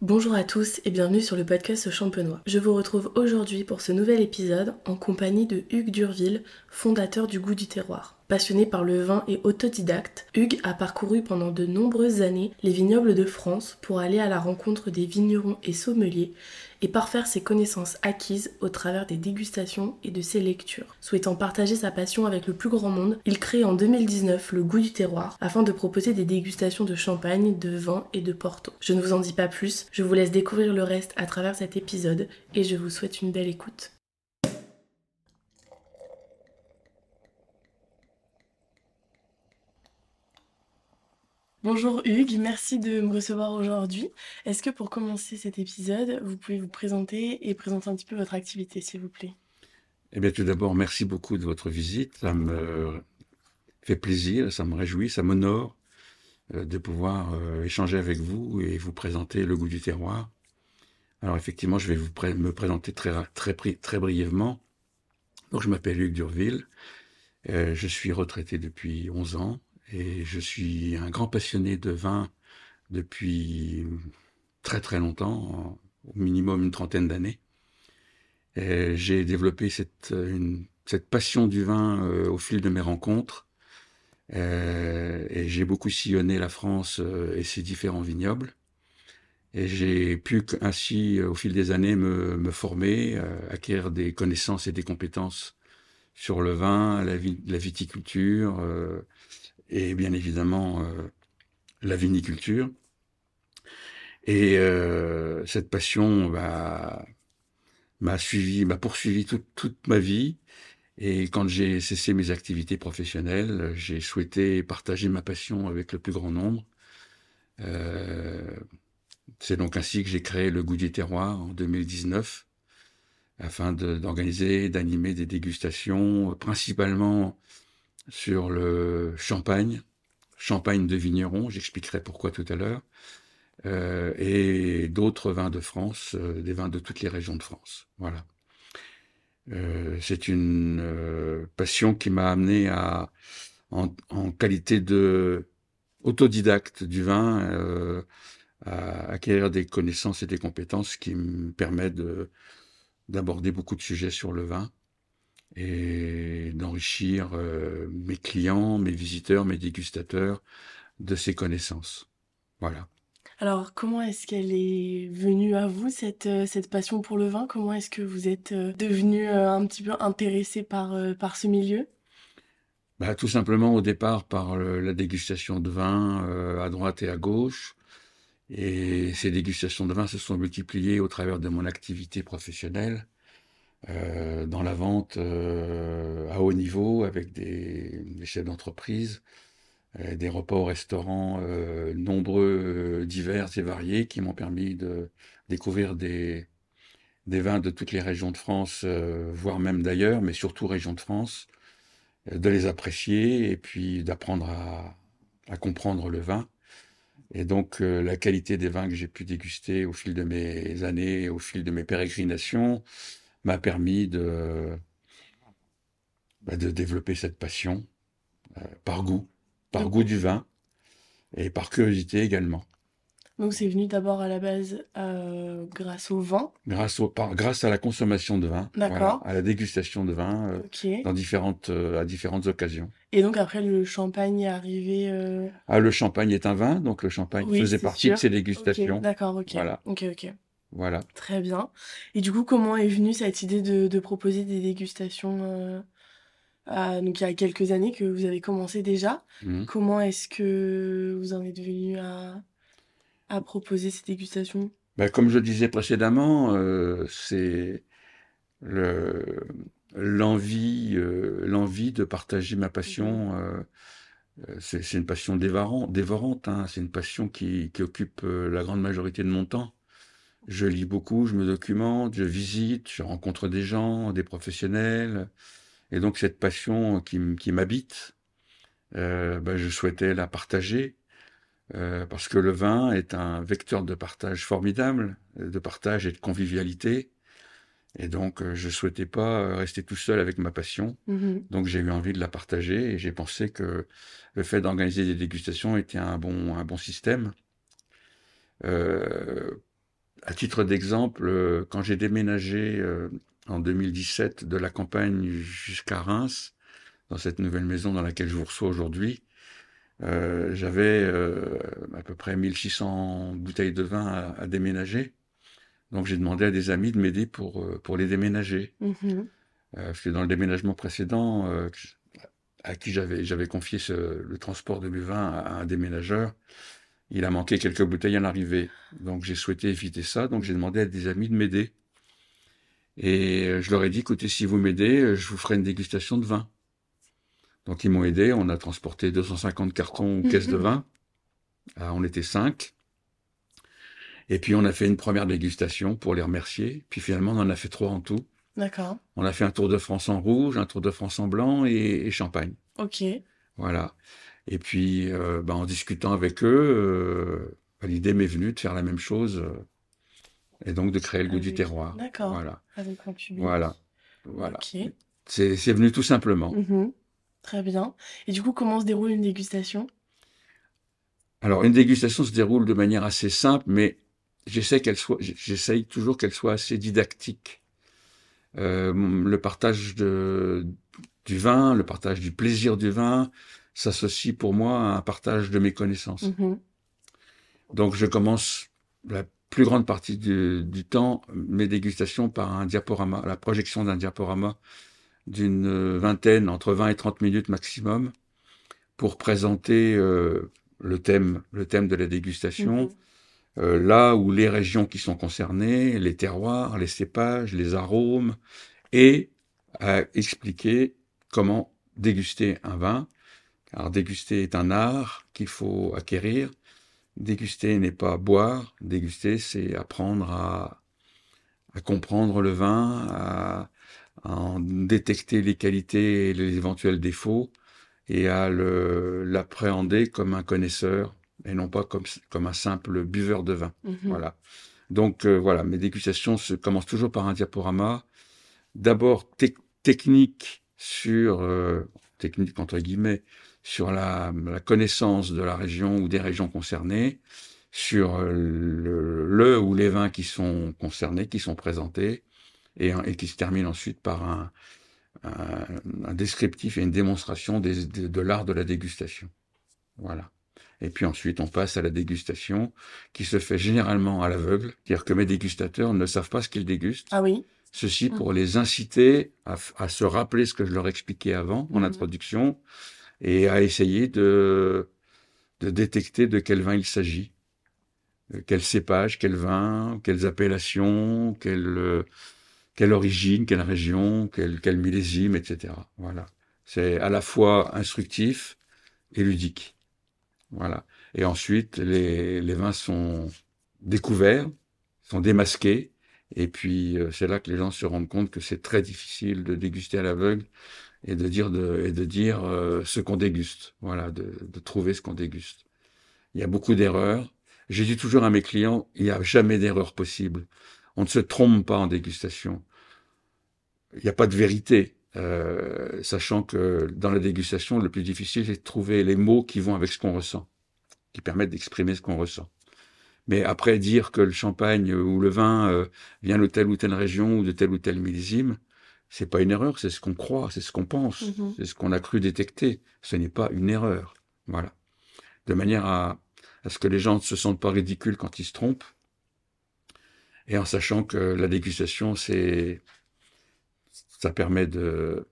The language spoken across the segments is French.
Bonjour à tous et bienvenue sur le podcast Champenois. Je vous retrouve aujourd'hui pour ce nouvel épisode en compagnie de Hugues Durville, fondateur du Goût du Terroir. Passionné par le vin et autodidacte, Hugues a parcouru pendant de nombreuses années les vignobles de France pour aller à la rencontre des vignerons et sommeliers et parfaire ses connaissances acquises au travers des dégustations et de ses lectures. Souhaitant partager sa passion avec le plus grand monde, il crée en 2019 le goût du terroir afin de proposer des dégustations de champagne, de vin et de porto. Je ne vous en dis pas plus, je vous laisse découvrir le reste à travers cet épisode et je vous souhaite une belle écoute. Bonjour Hugues, merci de me recevoir aujourd'hui. Est-ce que pour commencer cet épisode, vous pouvez vous présenter et présenter un petit peu votre activité, s'il vous plaît? Eh bien, tout d'abord, merci beaucoup de votre visite. Ça me fait plaisir, ça me réjouit, ça m'honore euh, de pouvoir euh, échanger avec vous et vous présenter le goût du terroir. Alors, effectivement, je vais vous me présenter très, brièvement. Donc, je m'appelle Hugues Durville. Euh, je suis retraité depuis 11 ans et je suis un grand passionné de vin depuis très très longtemps, au minimum une trentaine d'années. J'ai développé cette, cette passion du vin euh, au fil de mes rencontres. Euh, et j'ai beaucoup sillonné la France euh, et ses différents vignobles. Et j'ai pu ainsi, au fil des années, me, me former, acquérir des connaissances et des compétences sur le vin, la viticulture, et bien évidemment euh, la viniculture. Et euh, cette passion m'a suivi, m'a poursuivi toute, ma vie. Et quand j'ai cessé mes activités professionnelles, j'ai souhaité partager ma passion avec le plus grand nombre. Euh, c'est donc ainsi que j'ai créé le Goût du Terroir en 2019, afin d'organiser, d'animer des dégustations, principalement sur le champagne, champagne de vigneron, j'expliquerai pourquoi tout à l'heure, euh, et d'autres vins de France, euh, des vins de toutes les régions de France. Voilà. Euh, c'est une passion qui m'a amené à, en, qualité de autodidacte du vin, à acquérir des connaissances et des compétences qui me permettent d'aborder beaucoup de sujets sur le vin et d'enrichir euh, mes clients, mes visiteurs, mes dégustateurs de ces connaissances. Voilà. Alors, comment est-ce qu'elle est venue à vous, cette, euh, cette passion pour le vin? Comment est-ce que vous êtes euh, devenu un petit peu intéressé par, par ce milieu? Bah, Tout simplement au départ par la dégustation de vin à droite et à gauche. Et ces dégustations de vin se sont multipliées au travers de mon activité professionnelle. Euh, dans la vente euh, à haut niveau avec des, chefs d'entreprise, euh, des repas au restaurant nombreux, divers et variés qui m'ont permis de découvrir des, vins de toutes les régions de France, voire même d'ailleurs, mais surtout régions de France, de les apprécier et puis d'apprendre à, comprendre le vin. Et donc la qualité des vins que j'ai pu déguster au fil de mes années, au fil de mes pérégrinations, m'a permis de, bah, de développer cette passion euh, par goût, par goût du vin et par curiosité également. Donc c'est venu d'abord à la base euh, grâce au vin? Grâce, au, par, grâce à la consommation de vin. D'accord. à la dégustation de vin euh, dans différentes, à différentes occasions. Et donc après le champagne est arrivé. Ah, le champagne est un vin, donc le champagne faisait partie de ces dégustations. D'accord, ok. Voilà. Ok, ok. Voilà. Très bien. Et du coup, comment est venue cette idée de, proposer des dégustations euh, donc il y a quelques années que vous avez commencé déjà. Mmh. Comment est-ce que vous en êtes venu à, proposer ces dégustations? Ben, Comme je disais précédemment, euh, c'est l'envie euh, l'envie de partager ma passion. Mmh. c'est une passion dévorante, dévorante hein. c'est une passion qui, qui occupe la grande majorité de mon temps. Je lis beaucoup, je me documente, je visite, je rencontre des gens, des professionnels. Et donc cette passion qui, m'habite, euh, ben, je souhaitais la partager. Euh, parce que le vin est un vecteur de partage formidable, de partage et de convivialité. Et donc, euh, je souhaitais pas rester tout seul avec ma passion. Mmh donc, j'ai eu envie de la partager et j'ai pensé que le fait d'organiser des dégustations était un bon, un bon système. À titre d'exemple, quand j'ai déménagé en 2017 de la campagne jusqu'à Reims, dans cette nouvelle maison dans laquelle je vous reçois aujourd'hui, euh, j'avais euh, à peu près 1600 bouteilles de vin à, à déménager. Donc j'ai demandé à des amis de m'aider pour, euh, pour les déménager. Mhm. parce que dans le déménagement précédent, à qui j'avais, confié ce, le transport de mes vins à, un déménageur, il a manqué quelques bouteilles à l'arrivée. Donc j'ai souhaité éviter ça. Donc j'ai demandé à des amis de m'aider. Et je leur ai dit, écoutez, si vous m'aidez, je vous ferai une dégustation de vin. Donc ils m'ont aidé, on a transporté 250 cartons ou caisses de vin. Ah, on était cinq. Et puis on a fait une première dégustation pour les remercier. Puis finalement on en a fait trois en tout. D'accord. On a fait un tour de France en rouge, un tour de France en blanc et, champagne. Ok. Voilà. Et puis euh, bah, en discutant avec eux, euh, bah, l'idée m'est venue de faire la même chose euh, et donc de créer le goût du terroir. D'accord. Voilà. Avec Voilà. Voilà. Ok. C'est venu tout simplement. Mhm. Très bien. Et du coup, comment se déroule une dégustation? Alors, une dégustation se déroule de manière assez simple, mais j'essaie qu'elle soit, j'essaye toujours qu'elle soit assez didactique. Euh, le partage de, du vin, le partage du plaisir du vin, s'associe pour moi à un partage de mes connaissances. Mhm. Donc, je commence la plus grande partie du, du, temps mes dégustations par un diaporama, la projection d'un diaporama d'une vingtaine, entre 20 et 30 minutes maximum, pour présenter euh, le thème, le thème de la dégustation, Mhm. euh, là où les régions qui sont concernées, les terroirs, les cépages, les arômes, et à expliquer comment déguster un vin. Alors déguster est un art qu'il faut acquérir. Déguster n'est pas boire. Déguster, c'est apprendre à, à comprendre le vin, à, à en détecter les qualités et les éventuels défauts et à l'appréhender comme un connaisseur et non pas comme, comme un simple buveur de vin. Mhm. Voilà. Donc euh, voilà, mes dégustations se commencent toujours par un diaporama. D'abord tec- technique sur euh, technique entre guillemets sur la, la connaissance de la région ou des régions concernées, sur euh, le, le ou les vins qui sont concernés, qui sont présentés, et, et qui se termine ensuite par un, un, un descriptif et une démonstration des- de, de l'art de la dégustation. Voilà. Et puis ensuite, on passe à la dégustation, qui se fait généralement à l'aveugle, c'est-à-dire que mes dégustateurs ne savent pas ce qu'ils dégustent. Ah oui. Ceci pour les inciter à, se rappeler ce que je leur expliquais avant, en Mhm. introduction, et à essayer de, de détecter de quel vin il s'agit. Euh, Quel cépage, quel vin, quelles appellations, quelle, quelle origine, quelle région, quel, quel millésime, etc. Voilà. C'est à la fois instructif et ludique. Voilà. Et ensuite, les, les vins sont découverts, sont démasqués, et puis euh, c'est là que les gens se rendent compte que c'est très difficile de déguster à l'aveugle et de dire de, et de dire euh, ce qu'on déguste. Voilà, de, de trouver ce qu'on déguste. Il y a beaucoup d'erreurs. J'ai dit toujours à mes clients, il n'y a jamais d'erreur possible. On ne se trompe pas en dégustation. Il n'y a pas de vérité, euh, sachant que dans la dégustation, le plus difficile, c'est de trouver les mots qui vont avec ce qu'on ressent, qui permettent d'exprimer ce qu'on ressent. Mais après, dire que le champagne ou le vin euh, vient de telle ou telle région ou de tel ou tel millésime, c'est pas une erreur, c'est ce qu'on croit, c'est ce qu'on pense, Mhm. c'est ce qu'on a cru détecter. Ce n'est pas une erreur. Voilà. De manière à, à ce que les gens ne se sentent pas ridicules quand ils se trompent. Et en sachant que la dégustation, c'est, ça permet de,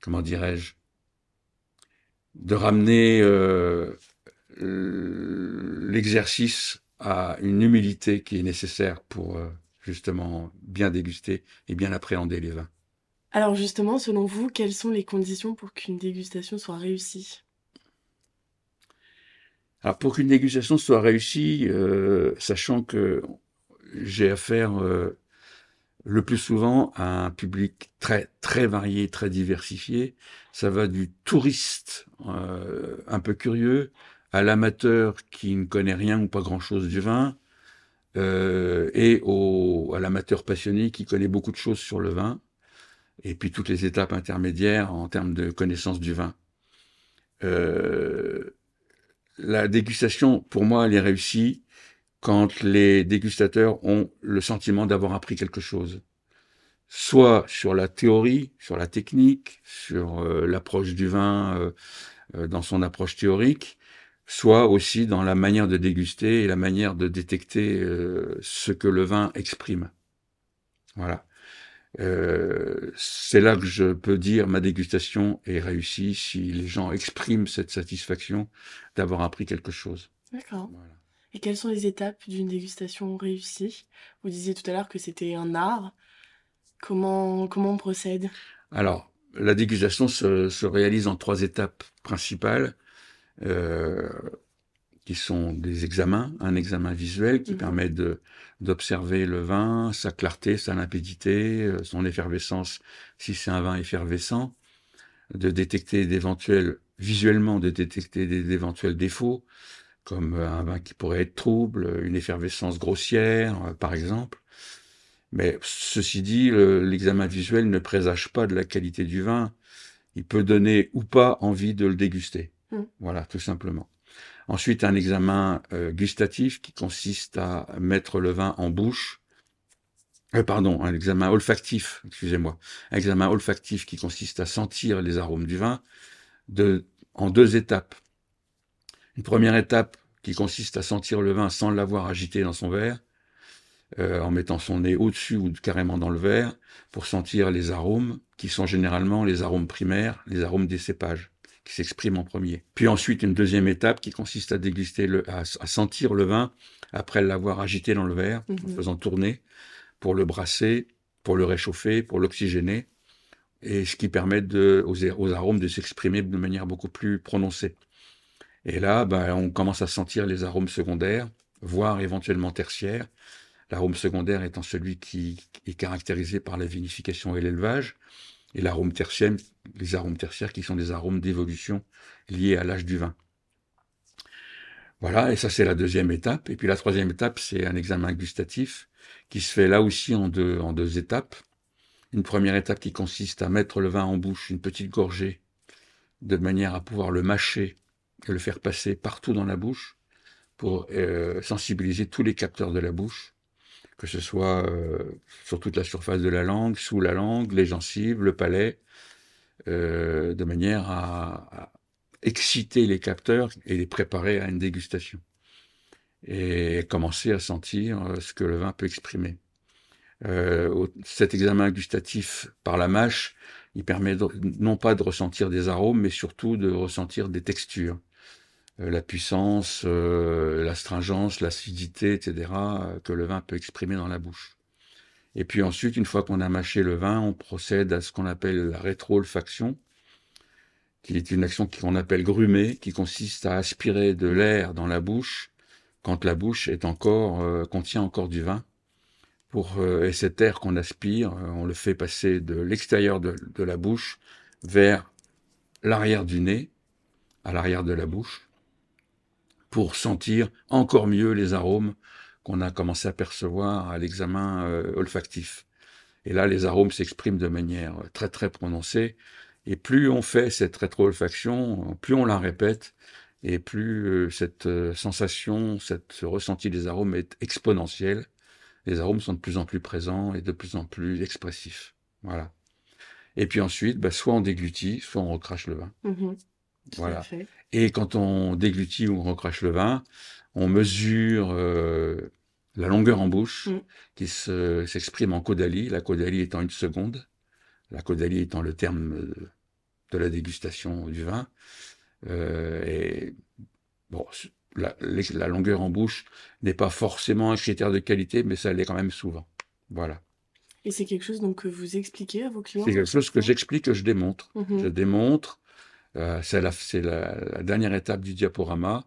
comment dirais-je, de ramener euh, l'exercice à une humilité qui est nécessaire pour euh, justement bien déguster et bien appréhender les vins. Alors justement, selon vous, quelles sont les conditions pour qu'une dégustation soit réussie? Alors pour qu'une dégustation soit réussie, euh, sachant que j'ai affaire euh, le plus souvent à un public très très varié, très diversifié, ça va du touriste euh, un peu curieux à l'amateur qui ne connaît rien ou pas grand-chose du vin, euh, et au, à l'amateur passionné qui connaît beaucoup de choses sur le vin, et puis toutes les étapes intermédiaires en termes de connaissance du vin. Euh, la dégustation, pour moi, elle est réussie quand les dégustateurs ont le sentiment d'avoir appris quelque chose. Soit sur la théorie, sur la technique, sur euh, l'approche du vin dans son approche théorique, soit aussi dans la manière de déguster et la manière de détecter ce que le vin exprime. Voilà. c'est là que je peux dire ma dégustation est réussie si les gens expriment cette satisfaction d'avoir appris quelque chose. D'accord. Et quelles sont les étapes d'une dégustation réussie? Vous disiez tout à l'heure que c'était un art. Comment, comment on procède? Alors, la dégustation se, réalise en trois étapes principales, euh, qui sont des examens. Un examen visuel qui mhm. permet d'observer le vin, sa clarté, sa limpidité, euh, son effervescence, si c'est un vin effervescent, de détecter d'éventuels, visuellement, de détecter d'éventuels défauts, comme euh, un vin qui pourrait être trouble, une effervescence grossière, par exemple. Mais ceci dit, l'examen visuel ne présage pas de la qualité du vin. Il peut donner ou pas envie de le déguster. Mmh. Voilà, tout simplement. Ensuite, un examen euh, gustatif qui consiste à mettre le vin en bouche. pardon, un examen olfactif, excusez-moi. Un examen olfactif qui consiste à sentir les arômes du vin en deux étapes. Une première étape qui consiste à sentir le vin sans l'avoir agité dans son verre, euh, en mettant son nez au-dessus ou carrément dans le verre, pour sentir les arômes, qui sont généralement les arômes primaires, les arômes des cépages, qui s'expriment en premier. Puis ensuite, une deuxième étape qui consiste à déguster, le, à, sentir le vin après l'avoir agité dans le verre, en mhm. faisant tourner, pour le brasser, pour le réchauffer, pour l'oxygéner, et ce qui permet de, aux arômes de s'exprimer de manière beaucoup plus prononcée. Et là, bah, on commence à sentir les arômes secondaires, voire éventuellement tertiaires. L'arôme secondaire étant celui qui est caractérisé par la vinification et l'élevage, et l'arôme tertiaire, les arômes tertiaires qui sont des arômes d'évolution liés à l'âge du vin. Voilà, et ça c'est la deuxième étape. Et puis la troisième étape, c'est un examen gustatif qui se fait là aussi en deux, étapes. Une première étape qui consiste à mettre le vin en bouche, une petite gorgée, de manière à pouvoir le mâcher et le faire passer partout dans la bouche pour euh, sensibiliser tous les capteurs de la bouche, que ce soit euh, sur toute la surface de la langue, sous la langue, les gencives, le palais, euh, de manière à, exciter les capteurs et les préparer à une dégustation et commencer à sentir ce que le vin peut exprimer. cet examen gustatif par la mâche, il permet non pas de ressentir des arômes, mais surtout de ressentir des textures. Euh, la puissance, euh, l'astringence, l'acidité, etc., euh, que le vin peut exprimer dans la bouche. Et puis ensuite, une fois qu'on a mâché le vin, on procède à ce qu'on appelle la rétro-olfaction, qui est une action qu'on appelle grumer, qui consiste à aspirer de l'air dans la bouche quand la bouche encore contient encore du vin. Pour et cet air qu'on aspire, on le fait passer de l'extérieur de la bouche vers l'arrière du nez, à l'arrière de la bouche, pour sentir encore mieux les arômes qu'on a commencé à percevoir à l'examen euh, olfactif. Et là, les arômes s'expriment de manière très très prononcée. Et plus on fait cette rétro-olfaction, plus on la répète, et plus euh, cette euh, sensation, cette ressenti des arômes est exponentielle. Les arômes sont de plus en plus présents et de plus en plus expressifs. Voilà. Et puis ensuite, bah, soit on déglutit, soit on recrache le vin. Mmh voilà. Et quand on déglutit ou on recrache le vin, on mesure euh, la longueur en bouche mm. qui s'exprime en caudalie, la caudalie étant une seconde, la caudalie étant le terme de la dégustation du vin. Euh, et bon, la, la, longueur en bouche n'est pas forcément un critère de qualité, mais ça l'est quand même souvent. Voilà. Et c'est quelque chose donc que vous expliquez à vos clients C'est quelque chose que j'explique, que je démontre. Mm-hmm. Je démontre euh, c'est la, dernière étape du diaporama.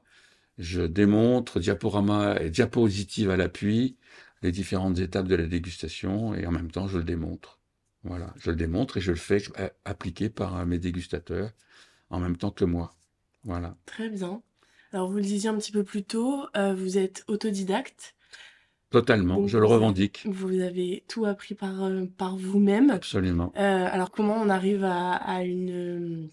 Je démontre diaporama et diapositive à l'appui les différentes étapes de la dégustation et en même temps je le démontre. Voilà, je le démontre et je le fais appliquer par mes dégustateurs en même temps que moi. Voilà. Très bien. Alors vous le disiez un petit peu plus tôt, euh, vous êtes autodidacte. Totalement, je le revendique. Vous avez tout appris par, euh, par vous-même. Absolument. alors comment on arrive à une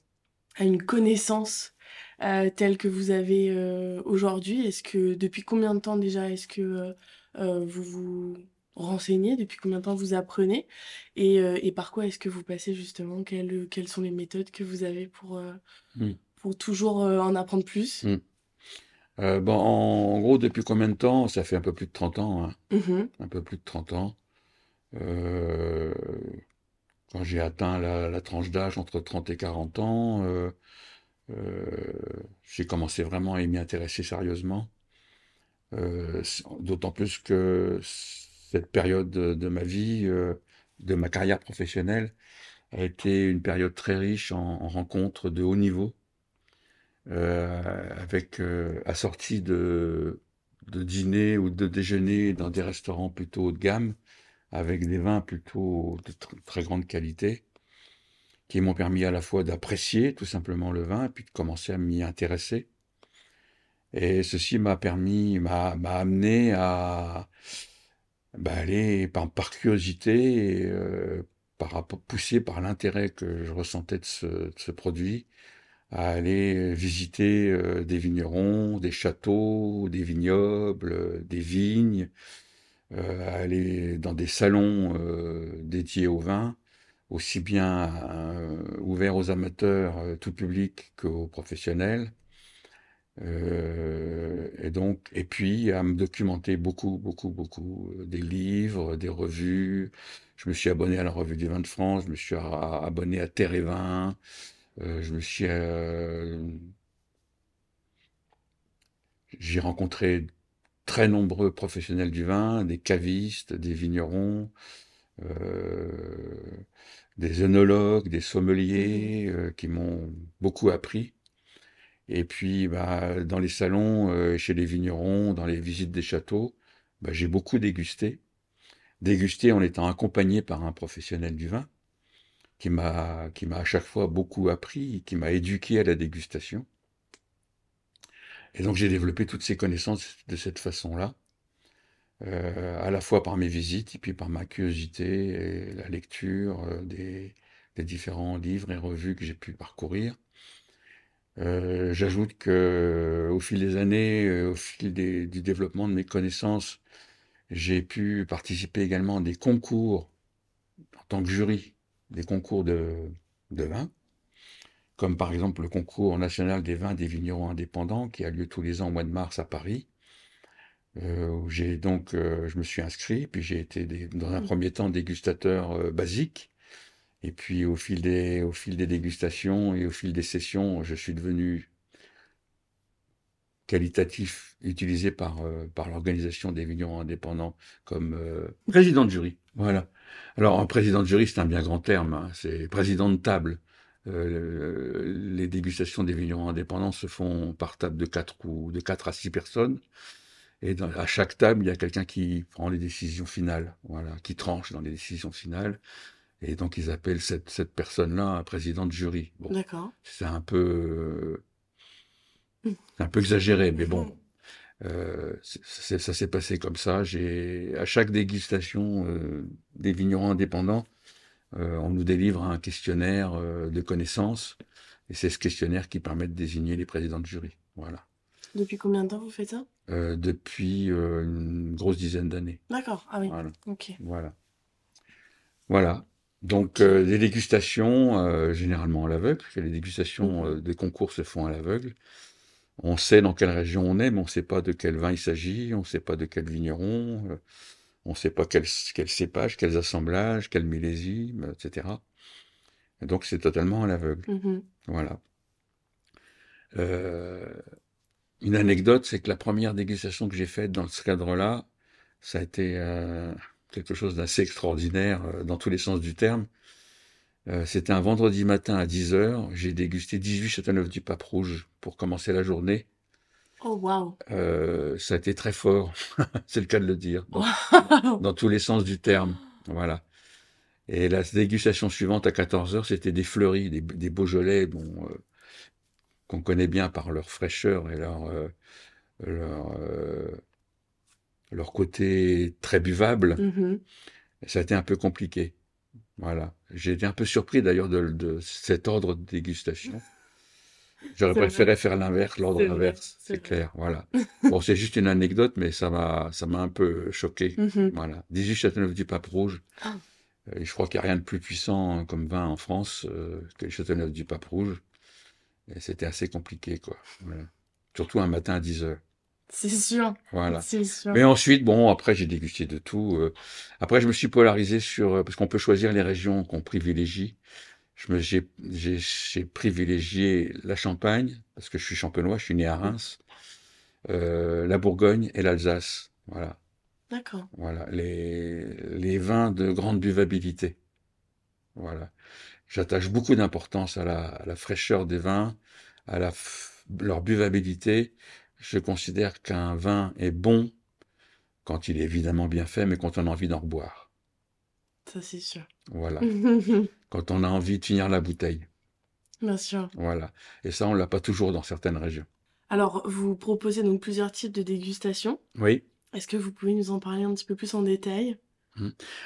à une connaissance euh, tel que vous avez euh, aujourd'hui? Est-ce que depuis combien de temps déjà est-ce que euh, vous vous renseignez? Depuis combien de temps vous apprenez? Et, et, par quoi est-ce que vous passez justement? Quelles, quelles, sont les méthodes que vous avez pour, mmh. pour toujours en apprendre plus? Mmh. bon, en, gros, depuis combien de temps? Ça fait un peu plus de 30 ans. Hein. Mmh un peu plus de 30 ans. quand j'ai atteint la, la tranche d'âge entre 30 et 40 ans, j'ai commencé vraiment à m'y intéresser sérieusement. Euh, d'autant plus que cette période de, ma vie, euh, de ma carrière professionnelle, a été une période très riche en, rencontres de haut niveau, avec assortie de, de dîner ou de déjeuner dans des restaurants plutôt haut de gamme, avec des vins plutôt de très grande qualité qui m'ont permis à la fois d'apprécier tout simplement le vin et puis de commencer à m'y intéresser. Et ceci m'a permis, m'a amené à bah, aller par, curiosité, euh, par, poussé par l'intérêt que je ressentais de ce, produit, à aller visiter euh, des vignerons, des châteaux, des vignobles, des vignes, euh, à aller dans des salons dédiés au vin aussi bien euh, ouvert aux amateurs, euh, tout public, qu'aux professionnels. Euh, et donc, et puis à me documenter beaucoup, beaucoup, beaucoup des livres, des revues. Je me suis abonné à la Revue du vin de France, je me suis abonné à Terre et Vin, je me suis, j'ai rencontré très nombreux professionnels du vin, des cavistes, des vignerons, des œnologues, des sommeliers mmh. euh, qui m'ont beaucoup appris. Et puis, bah, dans les salons, euh, chez les vignerons, dans les visites des châteaux, bah, j'ai beaucoup dégusté. Dégusté en étant accompagné par un professionnel du vin, qui m'a, qui m'a à chaque fois beaucoup appris, qui m'a éduqué à la dégustation. Et donc j'ai développé toutes ces connaissances de cette façon-là. Euh, à la fois par mes visites et puis par ma curiosité et la lecture euh, des, différents livres et revues que j'ai pu parcourir. Euh, j'ajoute que au fil des années, au fil du développement de mes connaissances, j'ai pu participer également à des concours en tant que jury, des concours de, de vin, comme par exemple le concours national des vins des vignerons indépendants qui a lieu tous les ans au mois de mars à Paris euh, où j'ai donc, euh, je me suis inscrit, puis j'ai été dans un mmh. premier temps dégustateur euh, basique, et puis au fil des, au fil des dégustations et au fil des sessions, je suis devenu qualitatif utilisé par, par l'organisation des vignerons indépendants comme président de jury. Voilà. Alors un président de jury, c'est un bien grand terme, hein, c'est président de table. les dégustations des vignerons indépendants se font par table de 4 ou de 4 à 6 personnes. Et à chaque table, il y a quelqu'un qui prend les décisions finales, voilà, qui tranche dans les décisions finales. Et donc, ils appellent cette, cette personne-là un président de jury. D'accord. C'est un peu, un peu exagéré, mais bon, euh, ça s'est passé comme ça. J'ai, à chaque dégustation euh, des vignerons indépendants, euh, on nous délivre un questionnaire de connaissances, et c'est ce questionnaire qui permet de désigner les présidents de jury. Voilà. Depuis combien de temps vous faites ça? Euh, Depuis euh, une grosse dizaine d'années. D'accord, ah oui. Voilà. Ok. Voilà. Voilà. Donc, euh, des dégustations, généralement à l'aveugle. Les dégustations mhm. des concours se font à l'aveugle. On sait dans quelle région on est, mais on ne sait pas de quel vin il s'agit, on ne sait pas de quel vigneron, on ne sait pas quel, quel, cépage, quels assemblages, quel millésime, etc. donc, c'est totalement à l'aveugle. Mhm. Voilà. Une anecdote, c'est que la première dégustation que j'ai faite dans ce cadre-là, ça a été euh, quelque chose d'assez extraordinaire euh, dans tous les sens du terme. Euh, c'était un vendredi matin à 10h. J'ai dégusté 18 Châteauneuf du Pape Rouge pour commencer la journée. Oh, wow! ça a été très fort, c'est le cas de le dire, dans, tous les sens du terme. Voilà. Et la dégustation suivante à 14h, c'était des fleuris, des, des Beaujolais, bon, qu'on connaît bien par leur fraîcheur et leur, euh, leur, euh, leur, côté très buvable, mmh ça a été un peu compliqué. Voilà. J'ai été un peu surpris d'ailleurs de, de, cet ordre de dégustation. J'aurais vrai. préféré faire l'inverse, l'ordre inverse, c'est clair, voilà. Bon, c'est juste une anecdote, mais ça m'a, ça m'a un peu choqué. Mhm. Voilà. 18 Châteauneuf du Pape Rouge. Ah. Euh, Et je crois qu'il n'y a rien de plus puissant comme vin en France euh, que le Châteauneuf du Pape Rouge. Et c'était assez compliqué, quoi. Voilà. Surtout un matin à 10 heures. C'est sûr. Voilà. C'est sûr. Mais ensuite, bon, après, j'ai dégusté de tout. euh. Après, je me suis polarisé sur, euh, parce qu'on peut choisir les régions qu'on privilégie. Je me, j'ai, j'ai, j'ai privilégié la Champagne, parce que je suis champenois, je suis né à Reims, euh, la Bourgogne et l'Alsace. Voilà. D'accord. Voilà. Les, les vins de grande buvabilité. Voilà. J'attache beaucoup d'importance à la, à la fraîcheur des vins, à la, leur buvabilité. Je considère qu'un vin est bon quand il est évidemment bien fait, mais quand on a envie d'en reboire. Ça, c'est sûr. Voilà. Quand on a envie de finir la bouteille. Bien sûr. Voilà. Et ça, on l'a pas toujours dans certaines régions. Alors, vous proposez donc plusieurs types de dégustation. Oui. Est-ce que vous pouvez nous en parler un petit peu plus en détail?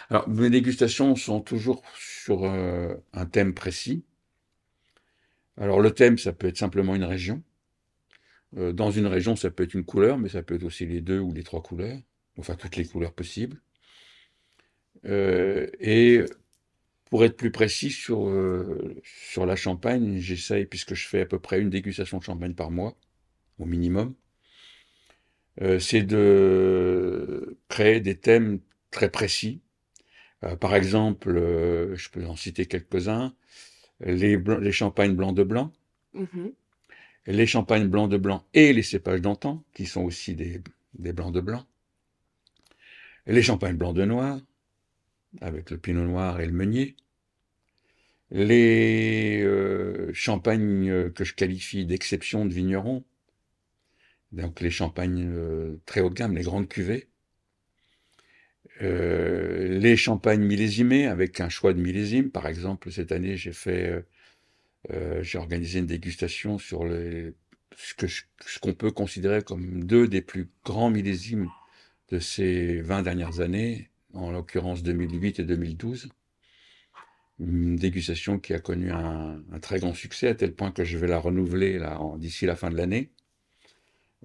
Alors, mes dégustations sont toujours sur euh, un thème précis. Alors, le thème, ça peut être simplement une région. Euh, dans une région, ça peut être une couleur, mais ça peut être aussi les deux ou les trois couleurs. Enfin, toutes les couleurs possibles. Euh, et pour être plus précis sur, sur la Champagne, j'essaye, puisque je fais à peu près une dégustation de champagne par mois, au minimum, c'est de créer des thèmes très précis. Euh, par exemple, euh, je peux en citer quelques-uns, les, champagnes blancs de blanc, Mhm. les champagnes blancs de blanc et les cépages d'antan, qui sont aussi des, des blancs de blanc, les champagnes blancs de noir, avec le pinot noir et le meunier, les euh, champagnes que je qualifie d'exception de vignerons, donc les champagnes euh, très haut de gamme, les grandes cuvées, euh, les champagnes millésimés avec un choix de millésimes. Par exemple, cette année, j'ai fait, euh, euh, j'ai organisé une dégustation sur les, ce que ce qu'on peut considérer comme deux des plus grands millésimes de ces 20 dernières années, en l'occurrence 2008 et 2012. Une dégustation qui a connu un, un très grand succès, à tel point que je vais la renouveler d'ici la fin de l'année.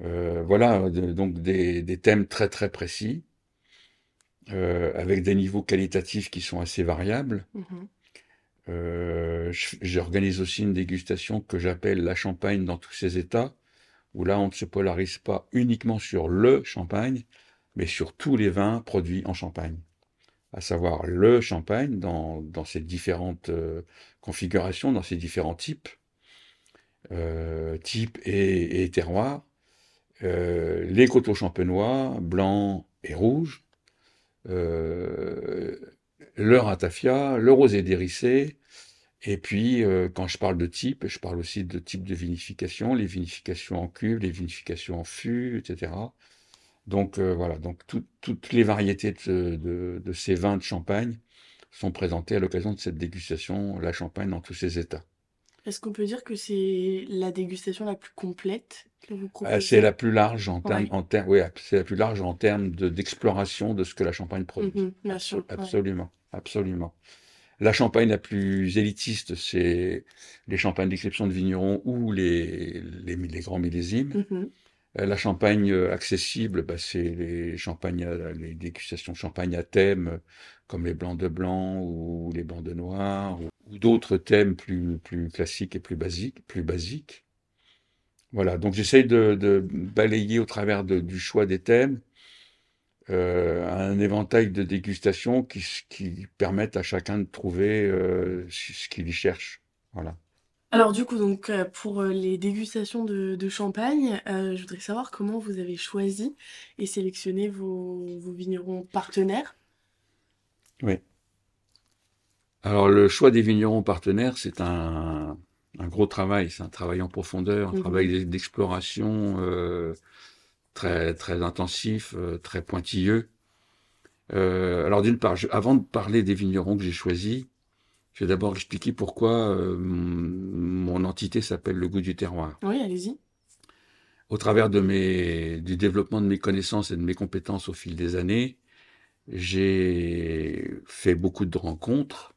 Euh, voilà, donc des, des thèmes très très précis, euh, avec des niveaux qualitatifs qui sont assez variables. Mhm. Euh, j'organise aussi une dégustation que j'appelle la champagne dans tous ses états, où là on ne se polarise pas uniquement sur le champagne, mais sur tous les vins produits en Champagne. À savoir le champagne dans, dans ses différentes euh, configurations, dans ses différents types, types et, et terroirs, les coteaux champenois, blancs et rouges, le ratafia, le rosé dérissé, et puis euh, quand je parle de type, je parle aussi de type de vinification, les vinifications en cuve, les vinifications en fût, etc. Donc euh, voilà, donc tout- toutes les variétés de, de- de ces vins de champagne sont présentées à l'occasion de cette dégustation, la champagne dans tous ses états. Est-ce qu'on peut dire que c'est la dégustation la plus complète que vous Euh, proposez? c'est la plus large en termes, Ouais. en termes, oui, c'est la plus large en termes de- d'exploration de ce que la Champagne produit. Mhm, bien sûr, Absol- ouais. Absolument, absolument. La Champagne la plus élitiste, c'est les champagnes d'exception de vignerons ou les, les, les grands millésimes. Mhm. Euh, La champagne euh, accessible, bah, c'est les champagnes, à- les dégustations de champagne à thème, euh, comme les blancs de blanc ou les blancs de noir, ou, d'autres thèmes plus, classiques et plus basiques, plus. Voilà, donc j'essaye de, balayer au travers du choix des thèmes euh, un éventail de dégustations qui, qui permettent à chacun de trouver euh, ce qu'il y cherche. Voilà. Alors du coup, donc euh, pour euh, les dégustations de, de champagne, euh, je voudrais savoir comment vous avez choisi et sélectionné vos, vos vignerons partenaires. Oui. Alors le choix des vignerons partenaires, c'est un, un gros travail, c'est un travail en profondeur, un Mhm. travail d'e- d'exploration très très intensif, très pointilleux. Alors d'une part, je- avant de parler des vignerons que j'ai choisis, je vais d'abord expliquer pourquoi euh, mon entité s'appelle le goût du terroir. Oui, allez-y. Au travers de mes, du développement de mes connaissances et de mes compétences au fil des années, j'ai fait beaucoup de rencontres,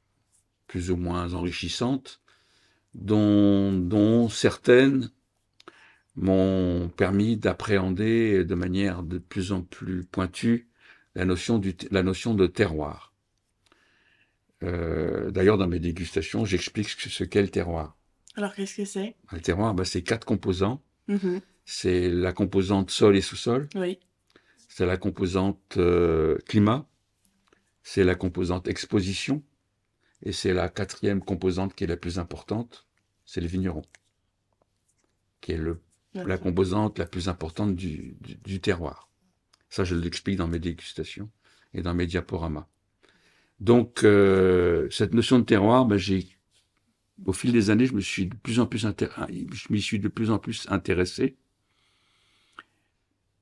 plus ou moins enrichissantes, dont, dont certaines m'ont permis d'appréhender de manière de plus en plus pointue la notion, du, la notion de terroir. Euh, D'ailleurs, dans mes dégustations, j'explique ce qu'est le terroir. Alors, qu'est-ce que c'est? Le terroir, bah, c'est quatre composants. Mhm. C'est la composante sol et sous-sol. Oui. C'est la composante euh, climat. C'est la composante exposition. Et c'est la quatrième composante qui est la plus importante, c'est le vigneron, qui est le, la composante la plus importante du, du, terroir. Ça, je l'explique dans mes dégustations et dans mes diaporamas. Donc, euh, cette notion de terroir, ben, j'ai, au fil des années, je me suis de plus en plus je m'y suis de plus en plus intéressé.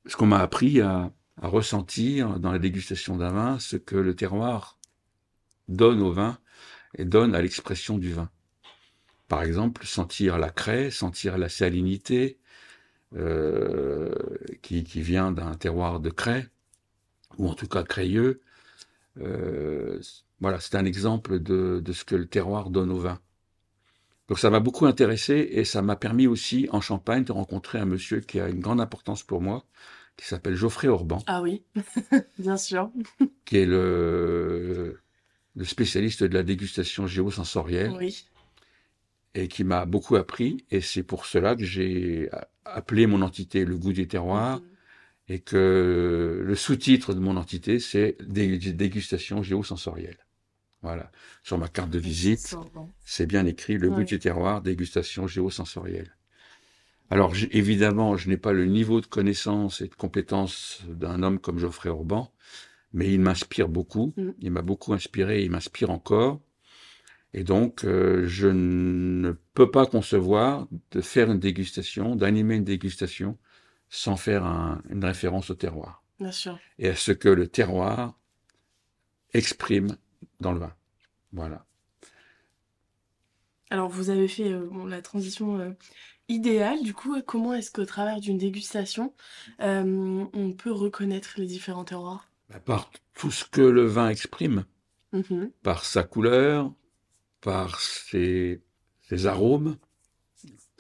Ce qu'on m'a appris à, à ressentir dans la dégustation d'un vin, ce que le terroir donne au vin et donne à l'expression du vin. Par exemple, sentir la craie, sentir la salinité euh, qui, qui, vient d'un terroir de craie, ou en tout cas crayeux. Euh, voilà, c'est un exemple de, de, ce que le terroir donne au vin. Donc ça m'a beaucoup intéressé et ça m'a permis aussi en Champagne de rencontrer un monsieur qui a une grande importance pour moi, qui s'appelle Geoffrey Orban. Ah oui, bien sûr. qui est le, le spécialiste de la dégustation géosensorielle. Oui. Et qui m'a beaucoup appris. Et c'est pour cela que j'ai appelé mon entité le goût des terroirs. Mhm. Et que le sous-titre de mon entité, c'est dégustation géosensorielle. Voilà. Sur ma carte de visite, c'est bien écrit le goût des terroirs, dégustation géosensorielle. Alors évidemment, je n'ai pas le niveau de connaissance et de compétence d'un homme comme Geoffrey Orban, mais il m'inspire beaucoup. Mm. Il m'a beaucoup inspiré, il m'inspire encore. Et donc, euh, je ne peux pas concevoir de faire une dégustation, d'animer une dégustation, sans faire une référence au terroir. Bien sûr. Et à ce que le terroir exprime dans le vin. Voilà. Alors, vous avez fait euh, la transition euh, idéale. Du coup, comment est-ce qu'au travers d'une dégustation, on peut reconnaître les différents terroirs? Bah, par tout ce que le vin exprime, mm-hmm. par sa couleur, par ses, arômes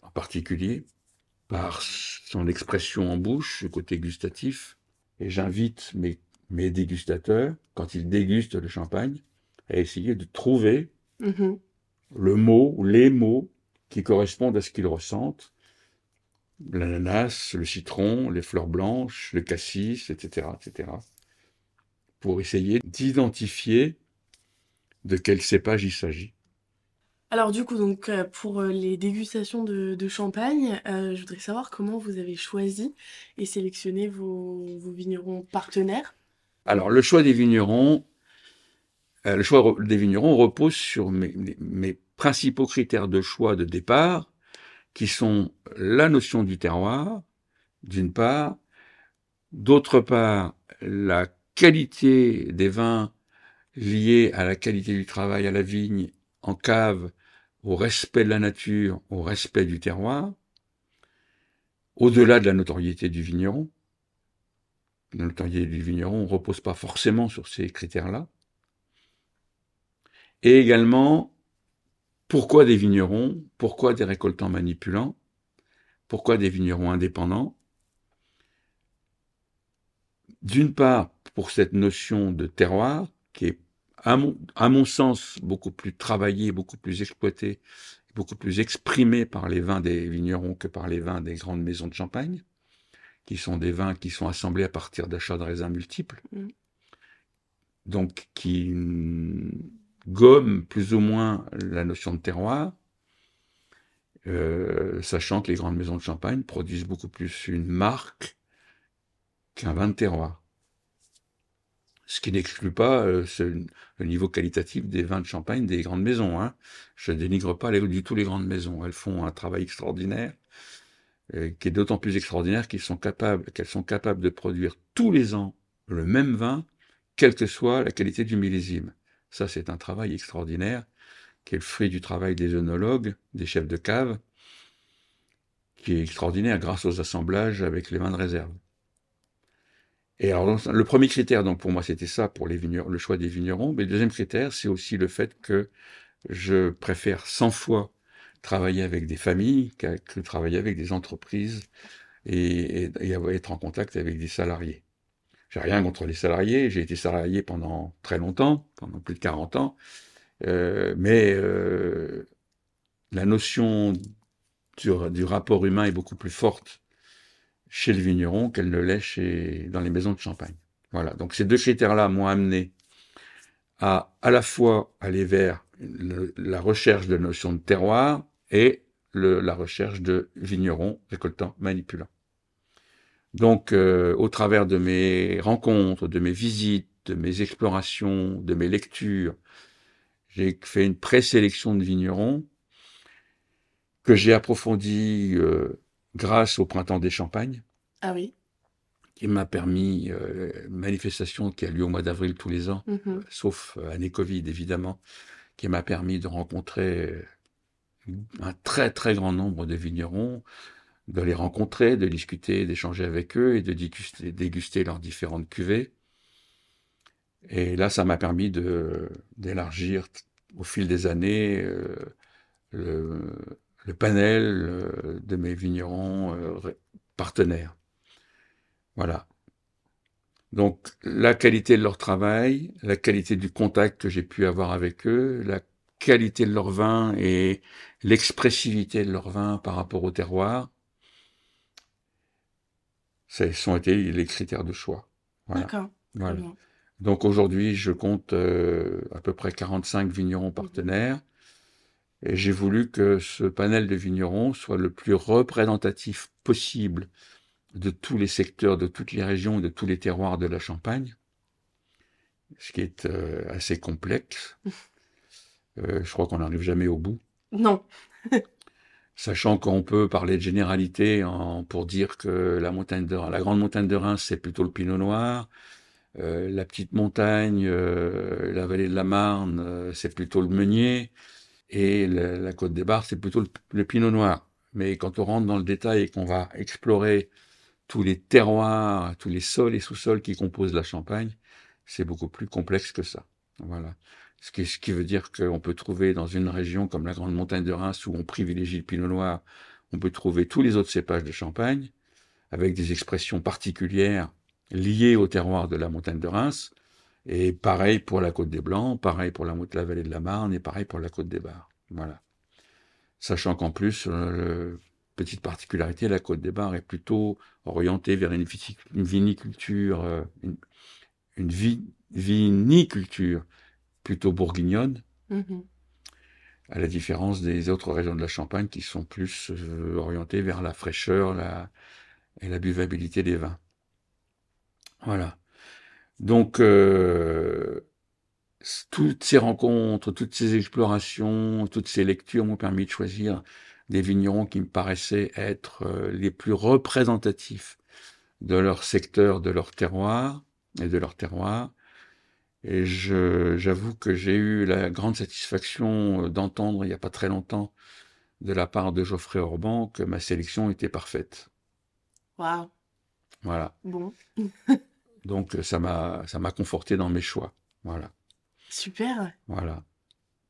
en particulier, par son expression en bouche, le côté gustatif. Et j'invite mes, mes dégustateurs, quand ils dégustent le champagne, à essayer de trouver mm-hmm. le mot ou les mots qui correspondent à ce qu'ils ressentent. L'ananas, le citron, les fleurs blanches, le cassis, etc., etc pour essayer d'identifier de quel cépage il s'agit. Alors du coup, donc euh, pour euh, les dégustations de, champagne, euh, je voudrais savoir comment vous avez choisi et sélectionné vos, vignerons partenaires. Alors le choix des vignerons, le choix des vignerons repose sur mes, mes, principaux critères de choix de départ, qui sont la notion du terroir, d'une part, d'autre part la qualité des vins liés à la qualité du travail à la vigne, en cave, au respect de la nature, au respect du terroir, au-delà de la notoriété du vigneron. La notoriété du vigneron ne repose pas forcément sur ces critères-là. Et également, pourquoi des vignerons Pourquoi des récoltants manipulants Pourquoi des vignerons indépendants? D'une part, pour cette notion de terroir qui est, à mon, à mon sens, beaucoup plus travaillée, beaucoup plus exploitée, beaucoup plus exprimée par les vins des vignerons que par les vins des grandes maisons de champagne, qui sont des vins qui sont assemblés à partir d'achats de raisins multiples, mm. donc qui gomment plus ou moins la notion de terroir, euh, sachant que les grandes maisons de champagne produisent beaucoup plus une marque qu'un vin de terroir ce qui n'exclut pas euh, le niveau qualitatif des vins de champagne des grandes maisons. Hein. Je dénigre pas du tout les grandes maisons. Elles font un travail extraordinaire, euh, qui est d'autant plus extraordinaire qu'elles sont capables, qu'elles sont capables de produire tous les ans le même vin, quelle que soit la qualité du millésime. Ça, c'est un travail extraordinaire, qui est le fruit du travail des œnologues, des chefs de cave, qui est extraordinaire grâce aux assemblages avec les vins de réserve. Et alors, le premier critère, donc pour moi, c'était ça, pour les le choix des vignerons. Mais le deuxième critère, c'est aussi le fait que je préfère 100 fois travailler avec des familles que travailler avec des entreprises et, être en contact avec des salariés. J'ai rien contre les salariés, j'ai été salarié pendant très longtemps, pendant plus de 40 ans, euh, mais euh, la notion du, rapport humain est beaucoup plus forte chez le vigneron qu'elle ne l'est chez, dans les maisons de champagne. Voilà, donc ces deux critères-là m'ont amené à à la fois aller vers la recherche de notions de terroir et la recherche de vignerons récoltants manipulants. Donc, euh, au travers de mes rencontres, de mes visites, de mes explorations, de mes lectures, j'ai fait une présélection de vignerons que j'ai approfondie euh, grâce au printemps des Champagnes. Ah oui. Qui m'a permis, euh, manifestation qui a lieu au mois d'avril tous les ans, mm-hmm. sauf année Covid évidemment, qui m'a permis de rencontrer un très très grand nombre de vignerons, de les rencontrer, de discuter, d'échanger avec eux et de déguster, déguster leurs différentes cuvées. Et là, ça m'a permis d'élargir au fil des années euh, le, le, panel euh, de mes vignerons euh, partenaires. Voilà. Donc la qualité de leur travail, la qualité du contact que j'ai pu avoir avec eux, la qualité de leur vin et l'expressivité de leur vin par rapport au terroir, ce sont été les critères de choix. D'accord. Voilà. Donc aujourd'hui, je compte euh, à peu près 45 vignerons partenaires. Et j'ai voulu que ce panel de vignerons soit le plus représentatif possible de tous les secteurs, de toutes les régions, de tous les terroirs de la Champagne, ce qui est euh, assez complexe. Euh, je crois qu'on n'arrive jamais au bout. Non. Sachant qu'on peut parler de généralité en, pour dire que la montagne de la grande montagne de Reims, c'est plutôt le Pinot Noir. Euh, la petite montagne, la vallée de la Marne, c'est plutôt le Meunier. Et la, côte des Bars, c'est plutôt le, le, Pinot Noir. Mais quand on rentre dans le détail et qu'on va explorer tous les terroirs, tous les sols et sous-sols qui composent la Champagne, c'est beaucoup plus complexe que ça. Voilà. Ce qui, ce qui veut dire qu'on peut trouver dans une région comme la Grande Montagne de Reims où on privilégie le Pinot Noir, on peut trouver tous les autres cépages de Champagne avec des expressions particulières liées au terroir de la Montagne de Reims. Et pareil pour la Côte des Blancs, pareil pour la, la vallée de la Marne et pareil pour la Côte des Bars. Voilà. Sachant qu'en plus, euh, petite particularité, la Côte des Bars est plutôt orientée vers une, viniculture, euh, une, une viniculture plutôt bourguignonne, mmh à la différence des autres régions de la Champagne qui sont plus euh, orientées vers la fraîcheur la, et la buvabilité des vins. Voilà. Donc, euh, toutes ces rencontres, toutes ces explorations, toutes ces lectures m'ont permis de choisir des vignerons qui me paraissaient être euh, les plus représentatifs de leur secteur, de leur terroir et de leur terroir, et j'avoue que j'ai eu la grande satisfaction euh, d'entendre il n'y a pas très longtemps de la part de Geoffrey Orban que ma sélection était parfaite. Waouh. Voilà. Bon. Donc ça m'a ça m'a conforté dans mes choix. Voilà. Super. Voilà.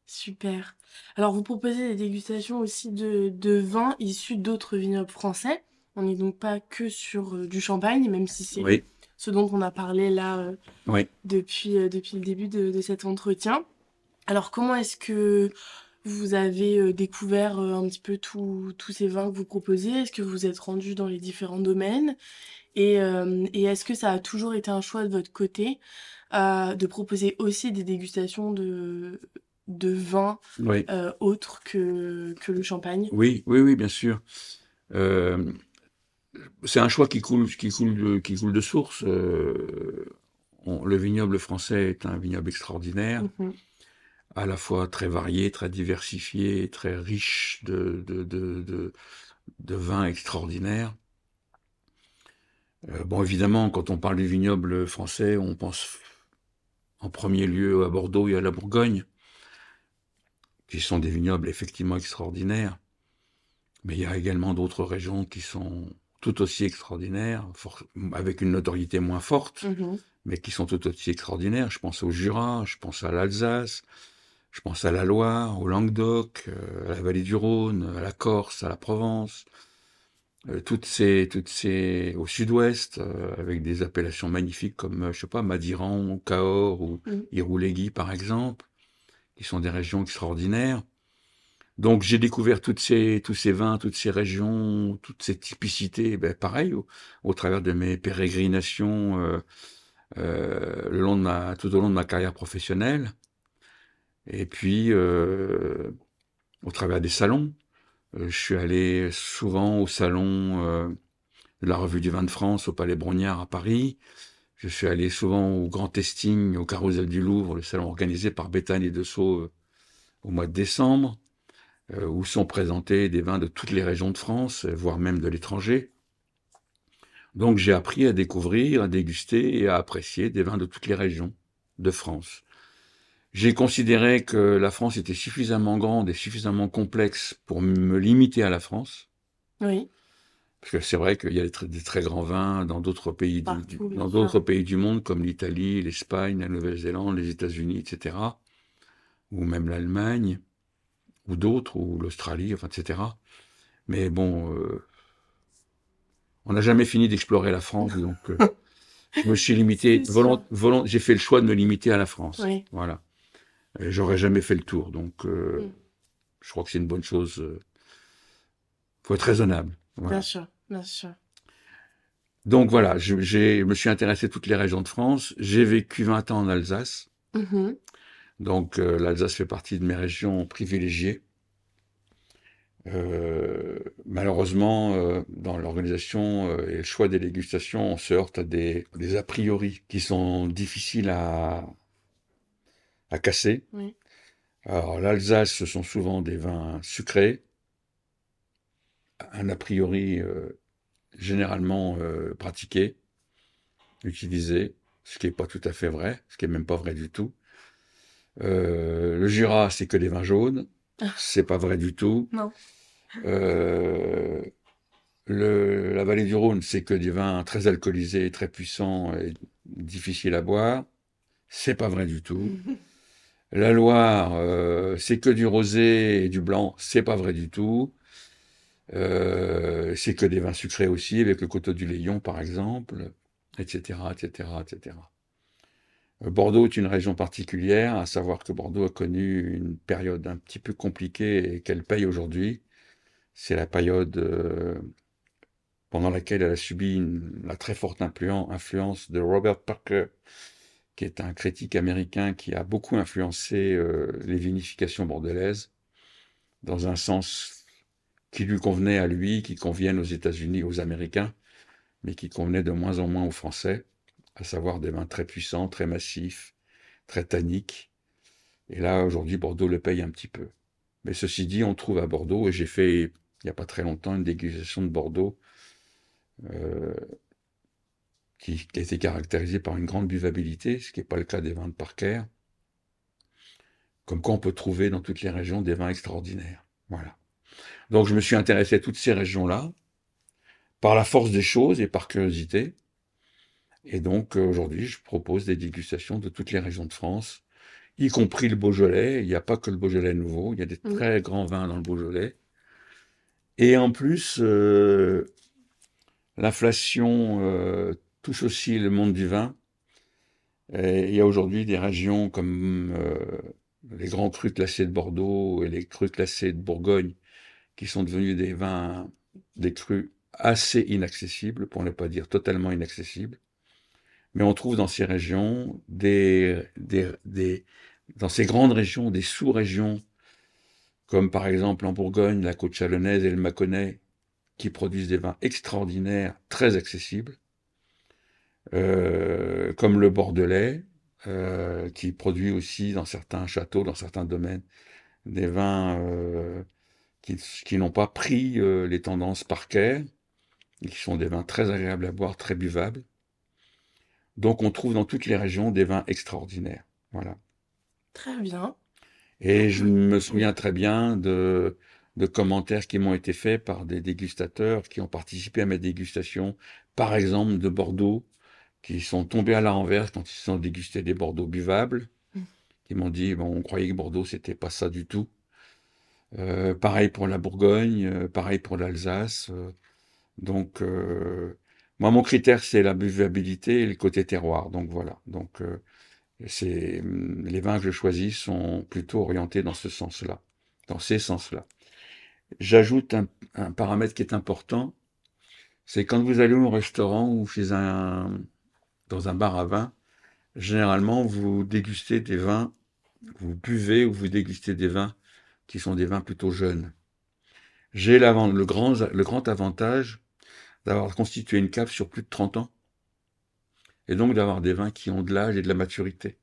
Super. Alors vous proposez des dégustations aussi de, de vins issus d'autres vignobles français. On n'est donc pas que sur euh, du champagne, même si c'est oui ce dont on a parlé là euh, depuis, euh, depuis le début de, cet entretien. Alors comment est-ce que vous avez euh, découvert un petit peu tous ces vins que vous proposez? Est-ce que vous êtes rendu dans les différents domaines? Et, et est-ce que ça a toujours été un choix de votre côté de proposer aussi des dégustations de, de vins autres que, que le champagne? Oui, oui, oui, bien sûr c'est un choix qui coule, qui coule, de, qui coule de source. Euh, le vignoble français est un vignoble extraordinaire, mm-hmm. à la fois très varié, très diversifié, très riche de, de, de, de vins extraordinaires. Euh, bon, évidemment, quand on parle du vignoble français, on pense en premier lieu à Bordeaux et à la Bourgogne, qui sont des vignobles effectivement extraordinaires. Mais il y a également d'autres régions qui sont tout aussi extraordinaires, avec une notoriété moins forte, mmh mais qui sont tout aussi extraordinaires. Je pense au Jura, je pense à l'Alsace, Je pense à la Loire, au Languedoc, euh, à la vallée du Rhône, à la Corse, à la Provence, toutes ces, toutes ces, au sud-ouest, euh, avec des appellations magnifiques comme, je sais pas, Madiran, Cahors ou Mm. Iroulégui, par exemple, qui sont des régions extraordinaires. Donc j'ai découvert toutes ces, tous ces vins, toutes ces régions, toutes ces typicités, ben, pareil, au, au travers de mes pérégrinations euh, euh, le long de ma, tout au long de ma carrière professionnelle. Et puis, euh, au travers des salons, Euh, je suis allé souvent au salon euh, de la Revue du Vin de France au Palais Brognard à Paris. Je suis allé souvent au Grand Testing, au Carrousel du Louvre, le salon organisé par Béthane et Dessau euh, au mois de décembre, euh, où sont présentés des vins de toutes les régions de France, euh, voire même de l'étranger. Donc j'ai appris à découvrir, à déguster et à apprécier des vins de toutes les régions de France. J'ai considéré que la France était suffisamment grande et suffisamment complexe pour me limiter à la France. Oui. Parce que c'est vrai qu'il y a des très, des très grands vins dans d'autres pays, du, dans d'autres pays du monde, comme l'Italie, l'Espagne, la Nouvelle-Zélande, les États-Unis, etc., ou même l'Allemagne, ou d'autres, ou l'Australie, enfin, etc. Mais bon, euh, on n'a jamais fini d'explorer la France, donc euh, je me suis limité, volont- j'ai fait le choix de me limiter à la France. Oui. Voilà. J'aurais jamais fait le tour, donc euh, Mm. je crois que c'est une bonne chose. euh, faut être raisonnable. Voilà. Bien sûr, bien sûr. Donc voilà, je, me suis intéressé à toutes les régions de France. J'ai vécu 20 ans en Alsace. Mhm. Donc euh, l'Alsace fait partie de mes régions privilégiées. Euh, malheureusement, euh, dans l'organisation et le choix des dégustations, on se heurte à des, des a priori qui sont difficiles à, à casser. Oui. Alors l'Alsace, ce sont souvent des vins sucrés, un a priori euh, généralement euh, pratiqué, utilisé, ce qui n'est pas tout à fait vrai, ce qui est même pas vrai du tout. Euh, le Jura, c'est que des vins jaunes, Ah. c'est pas vrai du tout. Non. Le, la vallée du Rhône, c'est que des vins très alcoolisés, très puissants et difficiles à boire, c'est pas vrai du tout. La Loire, euh, c'est que du rosé et du blanc, c'est pas vrai du tout. Euh, c'est que des vins sucrés aussi, avec le coteau du Léon par exemple, etc., etc., etc. Bordeaux est une région particulière, à savoir que Bordeaux a connu une période un petit peu compliquée et qu'elle paye aujourd'hui. C'est la période euh, pendant laquelle elle a subi la très forte influen- influence de Robert Parker, qui est un critique américain qui a beaucoup influencé euh, les vinifications bordelaises dans un sens qui lui convenait à lui, qui conviennent aux États-Unis, aux Américains, mais qui convenait de moins en moins aux Français, à savoir des vins très puissants, très massifs, très tanniques. Et là, aujourd'hui, Bordeaux le paye un petit peu. Mais ceci dit, on trouve à Bordeaux, et j'ai fait, il n'y a pas très longtemps, une dégustation de Bordeaux euh, qui, qui a été caractérisée par une grande buvabilité, ce qui n'est pas le cas des vins de Parker. Comme quoi on peut trouver dans toutes les régions des vins extraordinaires. Voilà. Donc je me suis intéressé à toutes ces régions-là, par la force des choses et par curiosité. Et donc euh, aujourd'hui, je propose des dégustations de toutes les régions de France, y compris le Beaujolais. Il n'y a pas que le Beaujolais nouveau, il y a des très grands vins dans le Beaujolais. Et en plus, euh, l'inflation euh, touche aussi le monde du vin. Il y a aujourd'hui des régions comme euh, les grands crus classés de Bordeaux et les crus classés de Bourgogne qui sont devenus des vins, des crus assez inaccessibles, pour ne pas dire totalement inaccessibles. Mais on trouve dans ces régions, des, des, des, dans ces grandes régions, des sous-régions, comme par exemple en Bourgogne, la côte chalonnaise et le Mâconnais, qui produisent des vins extraordinaires, très accessibles, euh, comme le Bordelais, euh, qui produit aussi dans certains châteaux, dans certains domaines, des vins euh, qui, qui n'ont pas pris euh, les tendances Parker, et qui sont des vins très agréables à boire, très buvables. Donc on trouve dans toutes les régions des vins extraordinaires. Voilà. Très bien. Et je me souviens très bien de, de commentaires qui m'ont été faits par des dégustateurs qui ont participé à mes dégustations, par exemple de Bordeaux, qui sont tombés à la renverse quand ils ont dégusté des Bordeaux buvables, Mm. qui m'ont dit, bon, on croyait que Bordeaux, c'était pas ça du tout. Euh, pareil pour la Bourgogne, euh, pareil pour l'Alsace. Euh, donc, moi, mon critère, c'est la buvabilité et le côté terroir. Donc voilà. Donc, c'est hum, les vins que je choisis sont plutôt orientés dans ce sens-là, dans ces sens-là. J'ajoute un, un, paramètre qui est important, c'est quand vous allez au restaurant ou chez un dans un bar à vin, généralement vous dégustez des vins, vous buvez ou vous dégustez des vins qui sont des vins plutôt jeunes. J'ai le grand, avantage d'avoir constitué une cave sur plus de 30 ans, et donc d'avoir des vins qui ont de l'âge et de la maturité.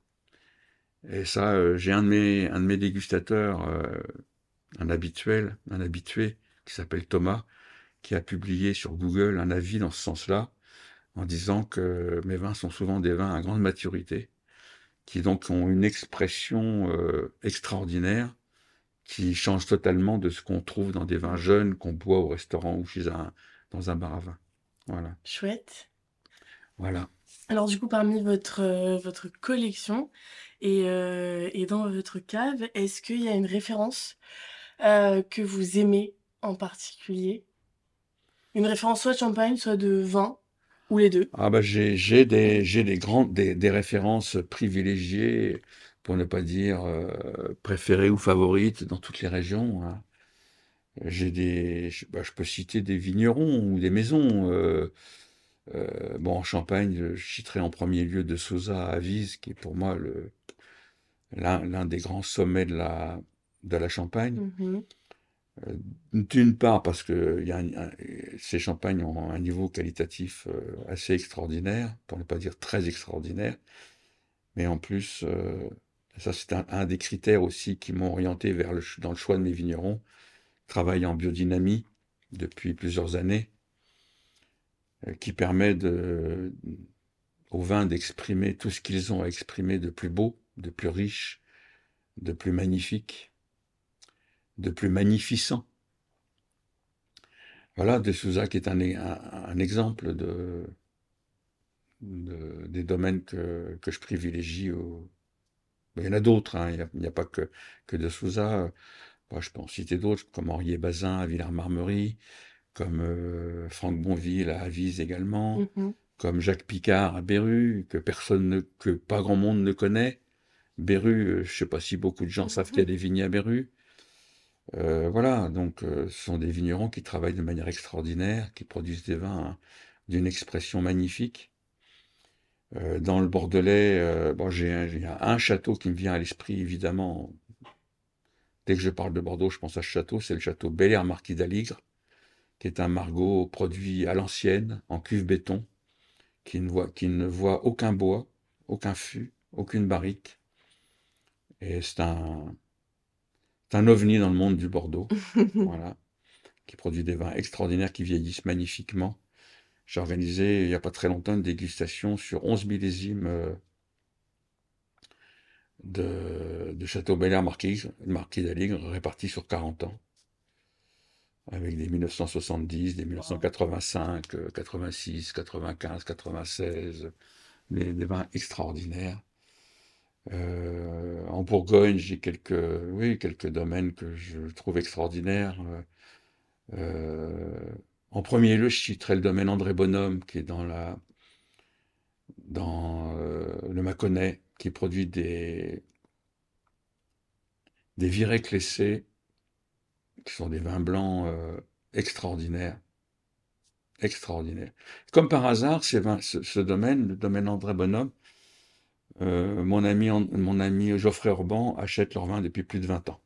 Et ça, euh, j'ai un de mes, un de mes dégustateurs, euh, un habituel, un habitué, qui s'appelle Thomas, qui a publié sur Google un avis dans ce sens-là, en disant que mes vins sont souvent des vins à grande maturité, qui donc ont une expression euh, extraordinaire, qui change totalement de ce qu'on trouve dans des vins jeunes qu'on boit au restaurant ou chez un, dans un bar à vin. Voilà. Chouette. Voilà. Alors du coup, parmi votre, euh, votre collection et, euh, et, dans votre cave, est-ce qu'il y a une référence que vous aimez en particulier? Une référence soit de champagne, soit de vin? Ou les deux Ah bah j'ai des, j'ai des, grandes, des, des références privilégiées pour ne pas dire euh, préférée ou favorite dans toutes les régions. Hein. J'ai des, bah, je peux citer des vignerons ou des maisons. Euh, euh, bon, en Champagne, je citerai en premier lieu de Souza à Vise, qui est pour moi le l'un des grands sommets de la de la Champagne. Mm-hmm. D'une part parce que ces champagnes ont un niveau qualitatif assez extraordinaire, pour ne pas dire très extraordinaire, mais en plus ça, c'est un, des critères aussi qui m'ont orienté vers le, dans le choix de mes vignerons. Travailler en biodynamie depuis plusieurs années, euh, qui permet aux vins d'exprimer tout ce qu'ils ont à exprimer de plus beau, de plus riche, de plus magnifique, de plus magnificent. Voilà, De Souza qui est un, un, exemple de, de, des domaines que, que je privilégie au, il y en a d'autres, hein. il n'y a, pas que, que de Souza. je peux en citer d'autres, comme Henri Bazin à Villars-Marmerie, comme euh, Franck Bonville à Avise également, mm-hmm. comme Jacques Picard à Beru, que personne ne, que pas grand monde ne connaît. Beru, euh, je ne sais pas si beaucoup de gens savent qu'il y a mm-hmm. des vignes à Beru. Euh, voilà, donc ce sont des vignerons qui travaillent de manière extraordinaire, qui produisent des vins hein, d'une expression magnifique. Euh, dans le Bordelais, euh, bon, j'ai un, un, château qui me vient à l'esprit, évidemment. Dès que je parle de Bordeaux, je pense à ce château, c'est le château Bel Marquis d'Aligre, qui est un margot produit à l'ancienne, en cuve béton, qui ne, voit, qui ne voit aucun bois, aucun fût, aucune barrique. Et c'est un, un ovni dans le monde du Bordeaux, voilà, qui produit des vins extraordinaires qui vieillissent magnifiquement j'ai organisé il n'y a pas très longtemps une dégustation sur 11 millésimes euh, de, de Château Bel Marquis, Marquis d'Aligre répartis sur 40 ans. Avec des 1970, des 1985, 86, 95, 96, des, vins extraordinaires. Euh, en Bourgogne, j'ai quelques, oui, quelques domaines que je trouve extraordinaires. Euh, en premier lieu, je citerai le domaine André Bonhomme, qui est dans, la, dans euh, le Mâconnais, qui produit des, des virets qui sont des vins blancs euh, extraordinaires. Extraordinaires. Comme par hasard, ce, domaine, le domaine André Bonhomme, euh, mon, ami, mon ami Geoffrey Orban achète leur vin depuis plus de 20 ans.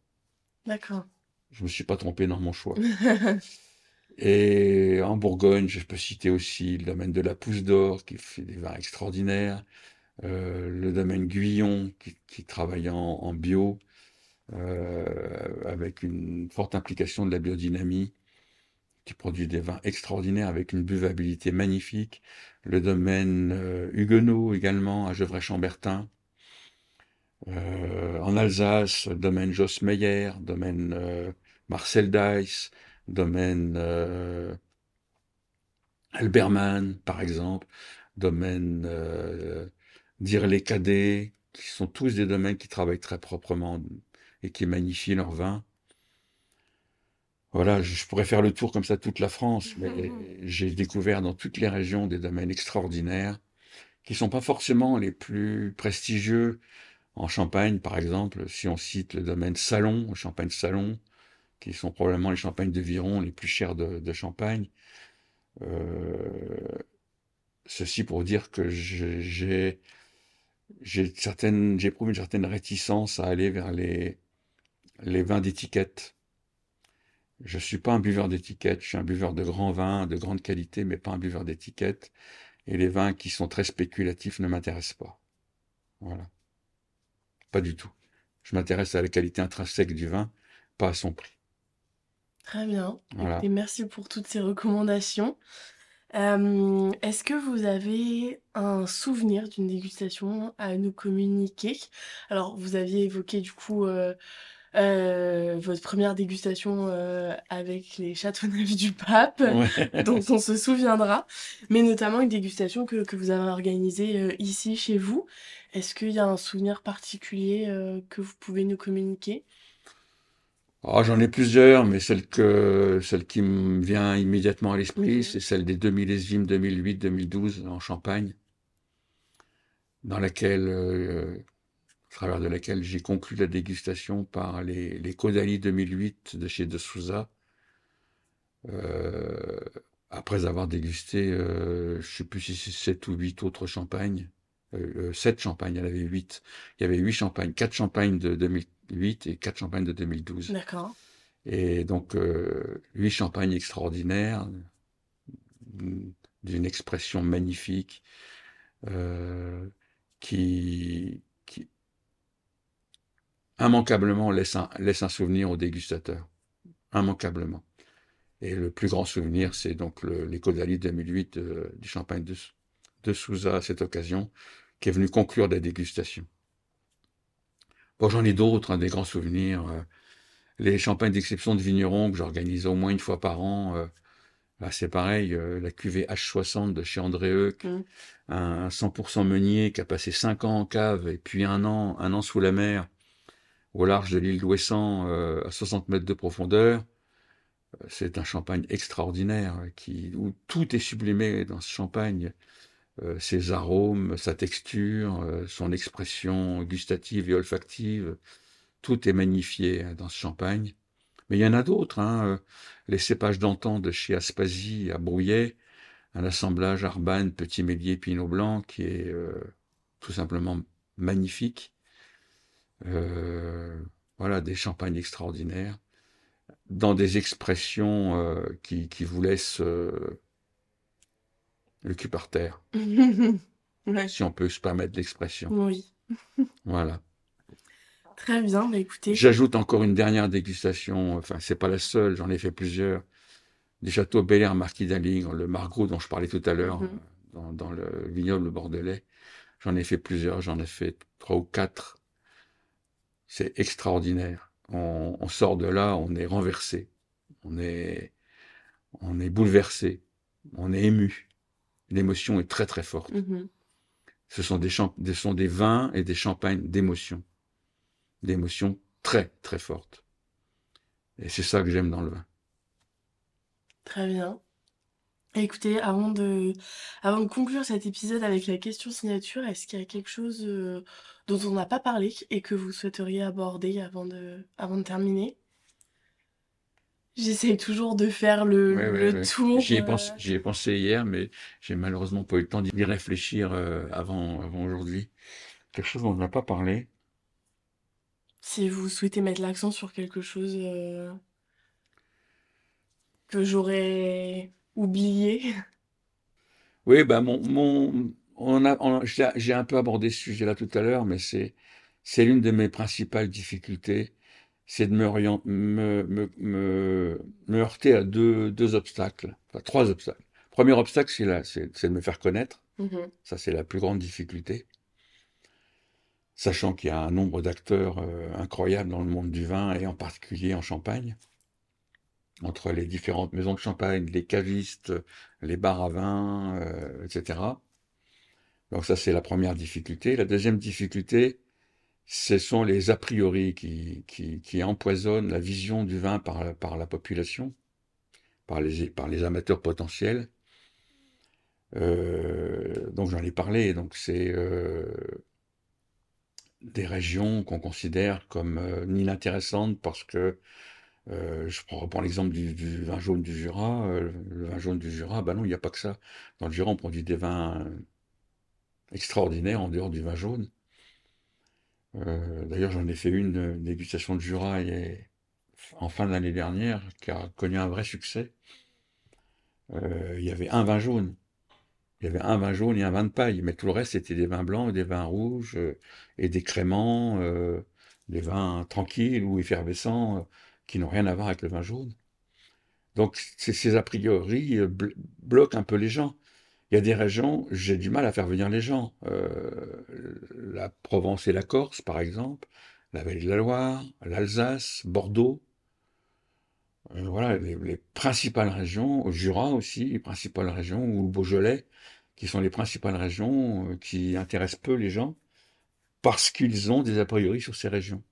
D'accord. Je ne me suis pas trompé dans mon choix. Et en Bourgogne, je peux citer aussi le domaine de la Pousse d'Or, qui fait des vins extraordinaires, euh, le domaine Guyon, qui, travaille en, bio, euh, avec une forte implication de la biodynamie, qui produit des vins extraordinaires avec une buvabilité magnifique. Le domaine euh, Huguenot également, à Gevrey-Chambertin. en Alsace, domaine Joss Meyer, domaine Marcel Dice, domaine euh, Alberman, par exemple, domaine euh, Dirley Cadet, qui sont tous des domaines qui travaillent très proprement et qui magnifient leur vin. Voilà, je pourrais faire le tour comme ça toute la France, mais j'ai découvert dans toutes les régions des domaines extraordinaires qui sont pas forcément les plus prestigieux. En Champagne, par exemple, si on cite le domaine Salon, Champagne Salon, qui sont probablement les champagnes de Viron les plus chers de, Champagne. Euh, ceci pour dire que j'ai j'ai certaines j'ai éprouvé une certaine réticence à aller vers les les vins d'étiquette. Je suis pas un buveur d'étiquette, je suis un buveur de grands vins, de grande qualité, mais pas un buveur d'étiquette. Et les vins qui sont très spéculatifs ne m'intéressent pas. Voilà. Pas du tout. Je m'intéresse à la qualité intrinsèque du vin, pas à son prix. Très bien. Et merci pour toutes ces recommandations. Euh, est-ce que vous avez un souvenir d'une dégustation à nous communiquer? Alors, vous aviez évoqué du coup euh, euh, votre première dégustation avec les Châteauneuf du Pape, dont on se souviendra, mais notamment une dégustation que, que vous avez organisée ici chez vous. Est-ce qu'il y a un souvenir particulier que vous pouvez nous communiquer? Oh, j'en ai plusieurs, mais celle que celle qui me vient immédiatement à l'esprit, c'est celle des 2 millésimes 2008-2012 en Champagne, dans laquelle, euh, à travers de laquelle j'ai conclu la dégustation par les, les Caudalie 2008 de chez De Souza, euh, après avoir dégusté, euh, je sais plus si c'est 7 ou 8 autres champagnes, euh, 7 champagnes, il y en avait 8. Il y avait 8 champagnes, 4 champagnes de 2008 8 et 4 champagnes de 2012. D'accord. Et donc, euh, 8 champagnes extraordinaires, d'une expression magnifique, euh, qui immanquablement laisse un, laisse un souvenir au dégustateur. Immanquablement. Et le plus grand souvenir, c'est donc Caudalie 2008 euh, du champagne de, de Souza à cette occasion, qui est venu conclure la dégustation. Bon, j'en ai d'autres, hein, des grands souvenirs. Euh, les champagnes d'exception de vignerons que j'organise au moins une fois par an. Euh, là, c'est pareil, euh, la cuvée H60 de chez André Heuc, mmh. un 100% meunier qui a passé 5 ans en cave et puis un an, un an sous la mer, au large de l'île d'Ouessant, à 60 mètres de profondeur. C'est un champagne extraordinaire qui, où tout est sublimé dans ce champagne. Euh, ses arômes, sa texture, euh, son expression gustative et olfactive, tout est magnifié dans ce champagne. Mais il y en a d'autres, hein, euh, les cépages d'antan de chez Aspasie à Brouillet, un assemblage Arban, Petit Mélier, Pinot Blanc qui est tout simplement magnifique. Voilà, des champagnes extraordinaires, dans des expressions qui, qui, vous laissent le cul par terre. Si on peut se permettre l'expression. Oui. voilà. Très bien, bah écoutez. J'ajoute encore une dernière dégustation, enfin c'est pas la seule, j'en ai fait plusieurs. Des châteaux Bel Air Marquis d'Aligre, le Margaux dont je parlais tout à l'heure, mhm. dans, dans, le vignoble bordelais. J'en ai fait plusieurs, j'en ai fait trois ou quatre. C'est extraordinaire. On, on, sort de là, on est renversé, on est, on est bouleversé, on est ému l'émotion est très très forte. Mm-hmm. Ce sont des, ce sont des vins et des champagnes d'émotion. D'émotion très très forte. Et c'est ça que j'aime dans le vin. Très bien. Écoutez, avant de, avant de conclure cet épisode avec la question signature, est-ce qu'il y a quelque chose euh, dont on n'a pas parlé et que vous souhaiteriez aborder avant de, avant de terminer? J'essaye toujours de faire le, tour. J'y ai, pensé, ai pensé hier, mais j'ai malheureusement pas eu le temps d'y réfléchir euh, avant, avant aujourd'hui. Quelque chose dont on n'a pas parlé? Si vous souhaitez mettre l'accent sur quelque chose euh, que j'aurais oublié. Oui, bah mon, mon on a, j'ai un peu abordé ce sujet-là tout à l'heure, mais c'est c'est l'une de mes principales difficultés c'est de me, me, me, me, heurter à deux, deux obstacles, enfin trois obstacles. Premier obstacle, c'est, c'est, de me faire connaître. Mm-hmm. Ça, c'est la plus grande difficulté. Sachant qu'il y a un nombre d'acteurs euh, incroyables dans le monde du vin et en particulier en Champagne, entre les différentes maisons de champagne, les cavistes, les bars à vin, euh, etc. Donc ça, c'est la première difficulté. La deuxième difficulté, ce sont les a priori qui, empoisonnent la vision du vin par, la population, par les, amateurs potentiels. Euh, donc j'en ai parlé, donc c'est euh, des régions qu'on considère comme inintéressantes parce que euh, je reprends l'exemple du, vin jaune du Jura. Euh, le vin jaune du Jura, ben non, il n'y a pas que ça. Dans le Jura, on produit des vins extraordinaires en dehors du vin jaune. Euh, D'ailleurs, j'en ai fait une dégustation de Jura et, en fin d'année dernière qui a connu un vrai succès. Il y avait un vin jaune. Il y avait un vin jaune et un vin de paille, mais tout le reste c'était des vins blancs, des vins rouges et des créments, des vins tranquilles ou effervescents qui n'ont rien à voir avec le vin jaune. Donc ces a priori bloquent un peu les gens. Il y a des régions, j'ai du mal à faire venir les gens. Euh, la Provence et la Corse, par exemple, la vallée de la Loire, l'Alsace, Bordeaux. Euh, voilà, les, les, principales régions, au Jura aussi, les principales régions, ou Beaujolais, qui sont les principales régions euh, qui intéressent peu les gens, parce qu'ils ont des a priori sur ces régions.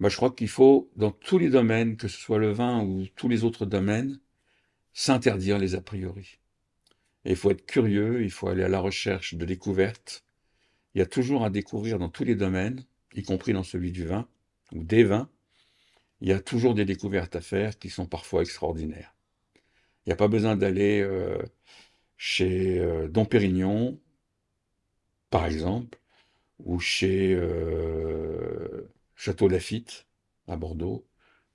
Je crois qu'il faut, dans tous les domaines, que ce soit le vin ou tous les autres domaines, s'interdire les a priori. Il faut être curieux, il faut aller à la recherche de découvertes. Il y a toujours à découvrir dans tous les domaines, y compris dans celui du vin ou des vins. Il y a toujours des découvertes à faire qui sont parfois extraordinaires. Il n'y a pas besoin d'aller euh, chez euh, Dom Pérignon, par exemple, ou chez euh, Château Lafitte, à Bordeaux,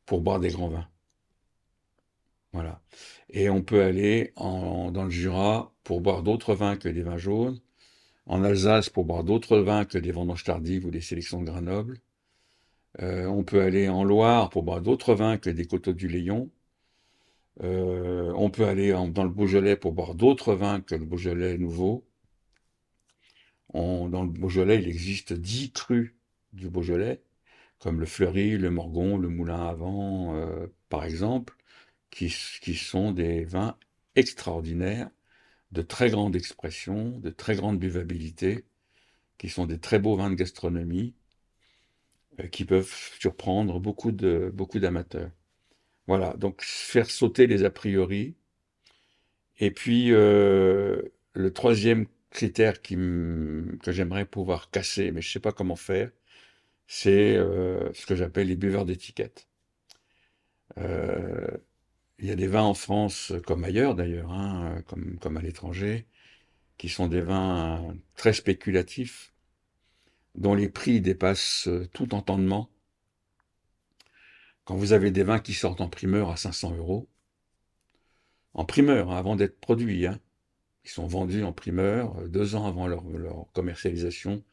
pour boire des grands vins. Voilà. Et on peut aller dans le Jura pour boire d'autres vins que des vins jaunes, en Alsace pour boire d'autres vins que des vendanges tardives ou des sélections de Grenoble. Euh, on peut aller en Loire pour boire d'autres vins que des coteaux du Léon. Euh, on peut aller dans le Beaujolais pour boire d'autres vins que le Beaujolais nouveau. Dans le Beaujolais, il existe dix crus du Beaujolais, comme le Fleury, le Morgon, le Moulin à Vent, euh, par exemple qui, sont des vins extraordinaires, de très grande expression, de très grande buvabilité, qui sont des très beaux vins de gastronomie, euh, qui peuvent surprendre beaucoup de beaucoup d'amateurs. Voilà, donc faire sauter les a priori. Et puis euh, le troisième critère que j'aimerais pouvoir casser, mais je sais pas comment faire, c'est euh, ce que j'appelle les buveurs d'étiquette. Euh, il y a des vins en France, comme ailleurs d'ailleurs, hein, comme, à l'étranger, qui sont des vins très spéculatifs, dont les prix dépassent tout entendement. Quand vous avez des vins qui sortent en primeur à 500 euros, en primeur, hein, avant d'être produits, hein, ils sont vendus en primeur deux ans avant leur commercialisation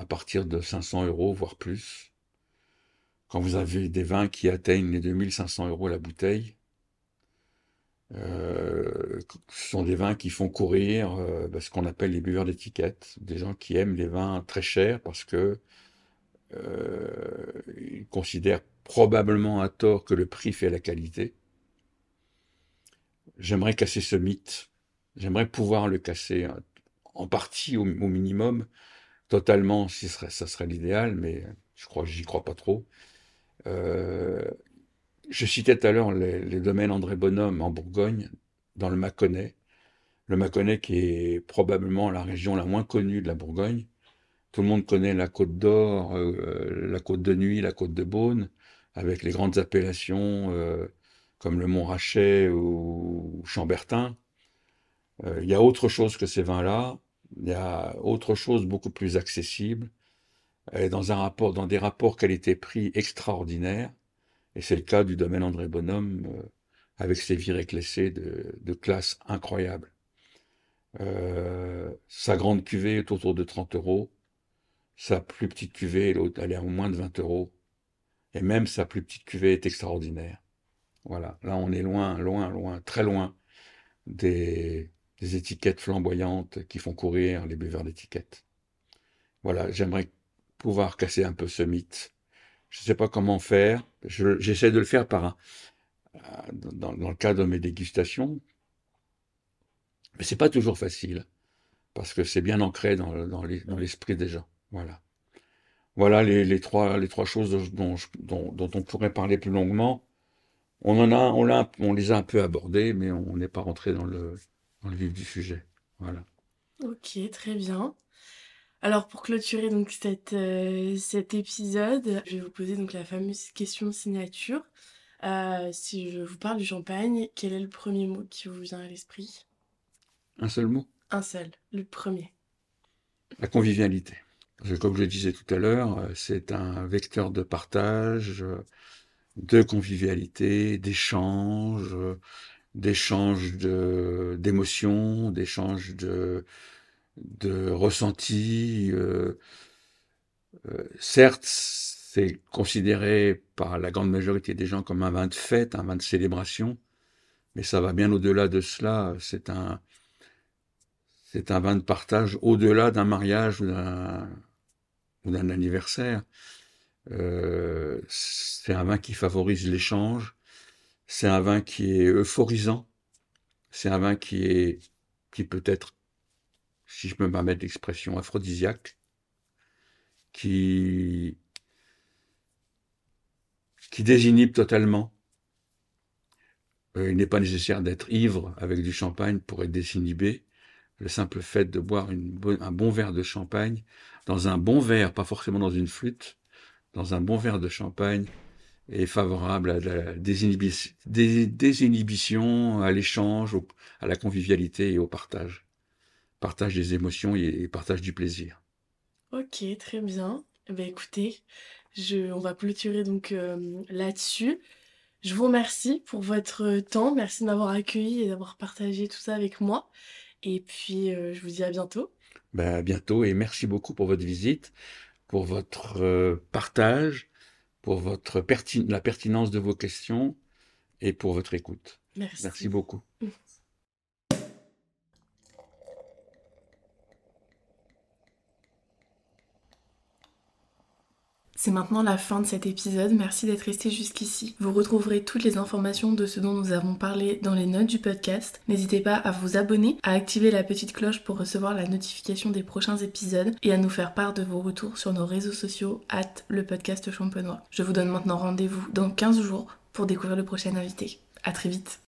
à partir de 500 euros, voire plus. Quand vous avez des vins qui atteignent les 2500 euros la bouteille, euh, ce sont des vins qui font courir euh, bah, ce qu'on appelle les buveurs d'étiquette, des gens qui aiment les vins très chers parce que euh, ils considèrent probablement à tort que le prix fait la qualité. J'aimerais casser ce mythe. J'aimerais pouvoir le casser en partie au minimum, totalement, si serait, ça serait l'idéal, mais je crois, j'y crois pas trop. Euh, je citais tout à l'heure les, domaines André Bonhomme en Bourgogne, dans le Mâconnais. Le Mâconnais qui est probablement la région la moins connue de la Bourgogne. Tout le monde connaît la Côte d'Or, euh, la Côte de Nuit, la Côte de Beaune, avec les grandes appellations euh, comme le Mont-Rachet ou Chambertin. Il y a autre chose que ces vins-là. Il y a autre chose beaucoup plus accessible, dans des rapports qualité-prix extraordinaires et c'est le cas du domaine André Bonhomme, euh, avec ses virées classées de, de classe incroyable. Euh, sa grande cuvée est autour de 30 euros. Sa plus petite cuvée, elle est à moins de 20 euros. Et même sa plus petite cuvée est extraordinaire. Voilà, là on est loin, loin, loin, très loin des, des étiquettes flamboyantes qui font courir les buveurs d'étiquettes. Voilà, j'aimerais pouvoir casser un peu ce mythe je ne sais pas comment faire. J'essaie de le faire par un, dans, dans, le cadre de mes dégustations. Mais c'est pas toujours facile. Parce que c'est bien ancré dans, l'esprit des gens. Voilà. Voilà les, trois, les trois choses dont, on pourrait parler plus longuement. On en a, on, l'a, on les a un peu abordés, mais on n'est pas rentré dans le, dans le vif du sujet. Voilà. Ok, très bien. Alors pour clôturer donc cette, euh, cet épisode, je vais vous poser donc la fameuse question signature. Euh, si je vous parle du champagne, quel est le premier mot qui vous vient à l'esprit? Un seul mot? Un seul, le premier. La convivialité. Parce que comme je le disais tout à l'heure, euh, c'est un vecteur de partage, de convivialité, d'échange, d'échange d'émotions, d'échange de, de ressentis. Euh, euh, certes, c'est considéré par la grande majorité des gens comme un vin de fête, un vin de célébration, mais ça va bien au-delà de cela. C'est un, c'est un vin de partage au-delà d'un mariage ou d'un, ou d'un anniversaire. Euh, c'est un vin qui favorise l'échange. C'est un vin qui est euphorisant. C'est un vin qui est, qui peut être, si je me permets l'expression, aphrodisiaque, qui, qui désinhibe totalement. Euh, il n'est pas nécessaire d'être ivre avec du champagne pour être désinhibé. Le simple fait de boire un bon verre de champagne, dans un bon verre, pas forcément dans une flûte, dans un bon verre de champagne, est favorable à la désinhibition, à l'échange, à la convivialité et au partage. Partage des émotions et partage du plaisir. Ok, très bien. Eh ben, écoutez, je, on va clôturer donc euh, là-dessus. Je vous remercie pour votre temps. Merci de m'avoir accueilli et d'avoir partagé tout ça avec moi. Et puis, euh, je vous dis à bientôt. Ben, à bientôt et merci beaucoup pour votre visite, pour votre euh, partage pour votre la pertinence de vos questions et pour votre écoute. Merci. Merci beaucoup. C'est maintenant la fin de cet épisode, merci d'être resté jusqu'ici. Vous retrouverez toutes les informations de ce dont nous avons parlé dans les notes du podcast. N'hésitez pas à vous abonner, à activer la petite cloche pour recevoir la notification des prochains épisodes et à nous faire part de vos retours sur nos réseaux sociaux, at le podcast champenois. Je vous donne maintenant rendez-vous dans 15 jours pour découvrir le prochain invité. À très vite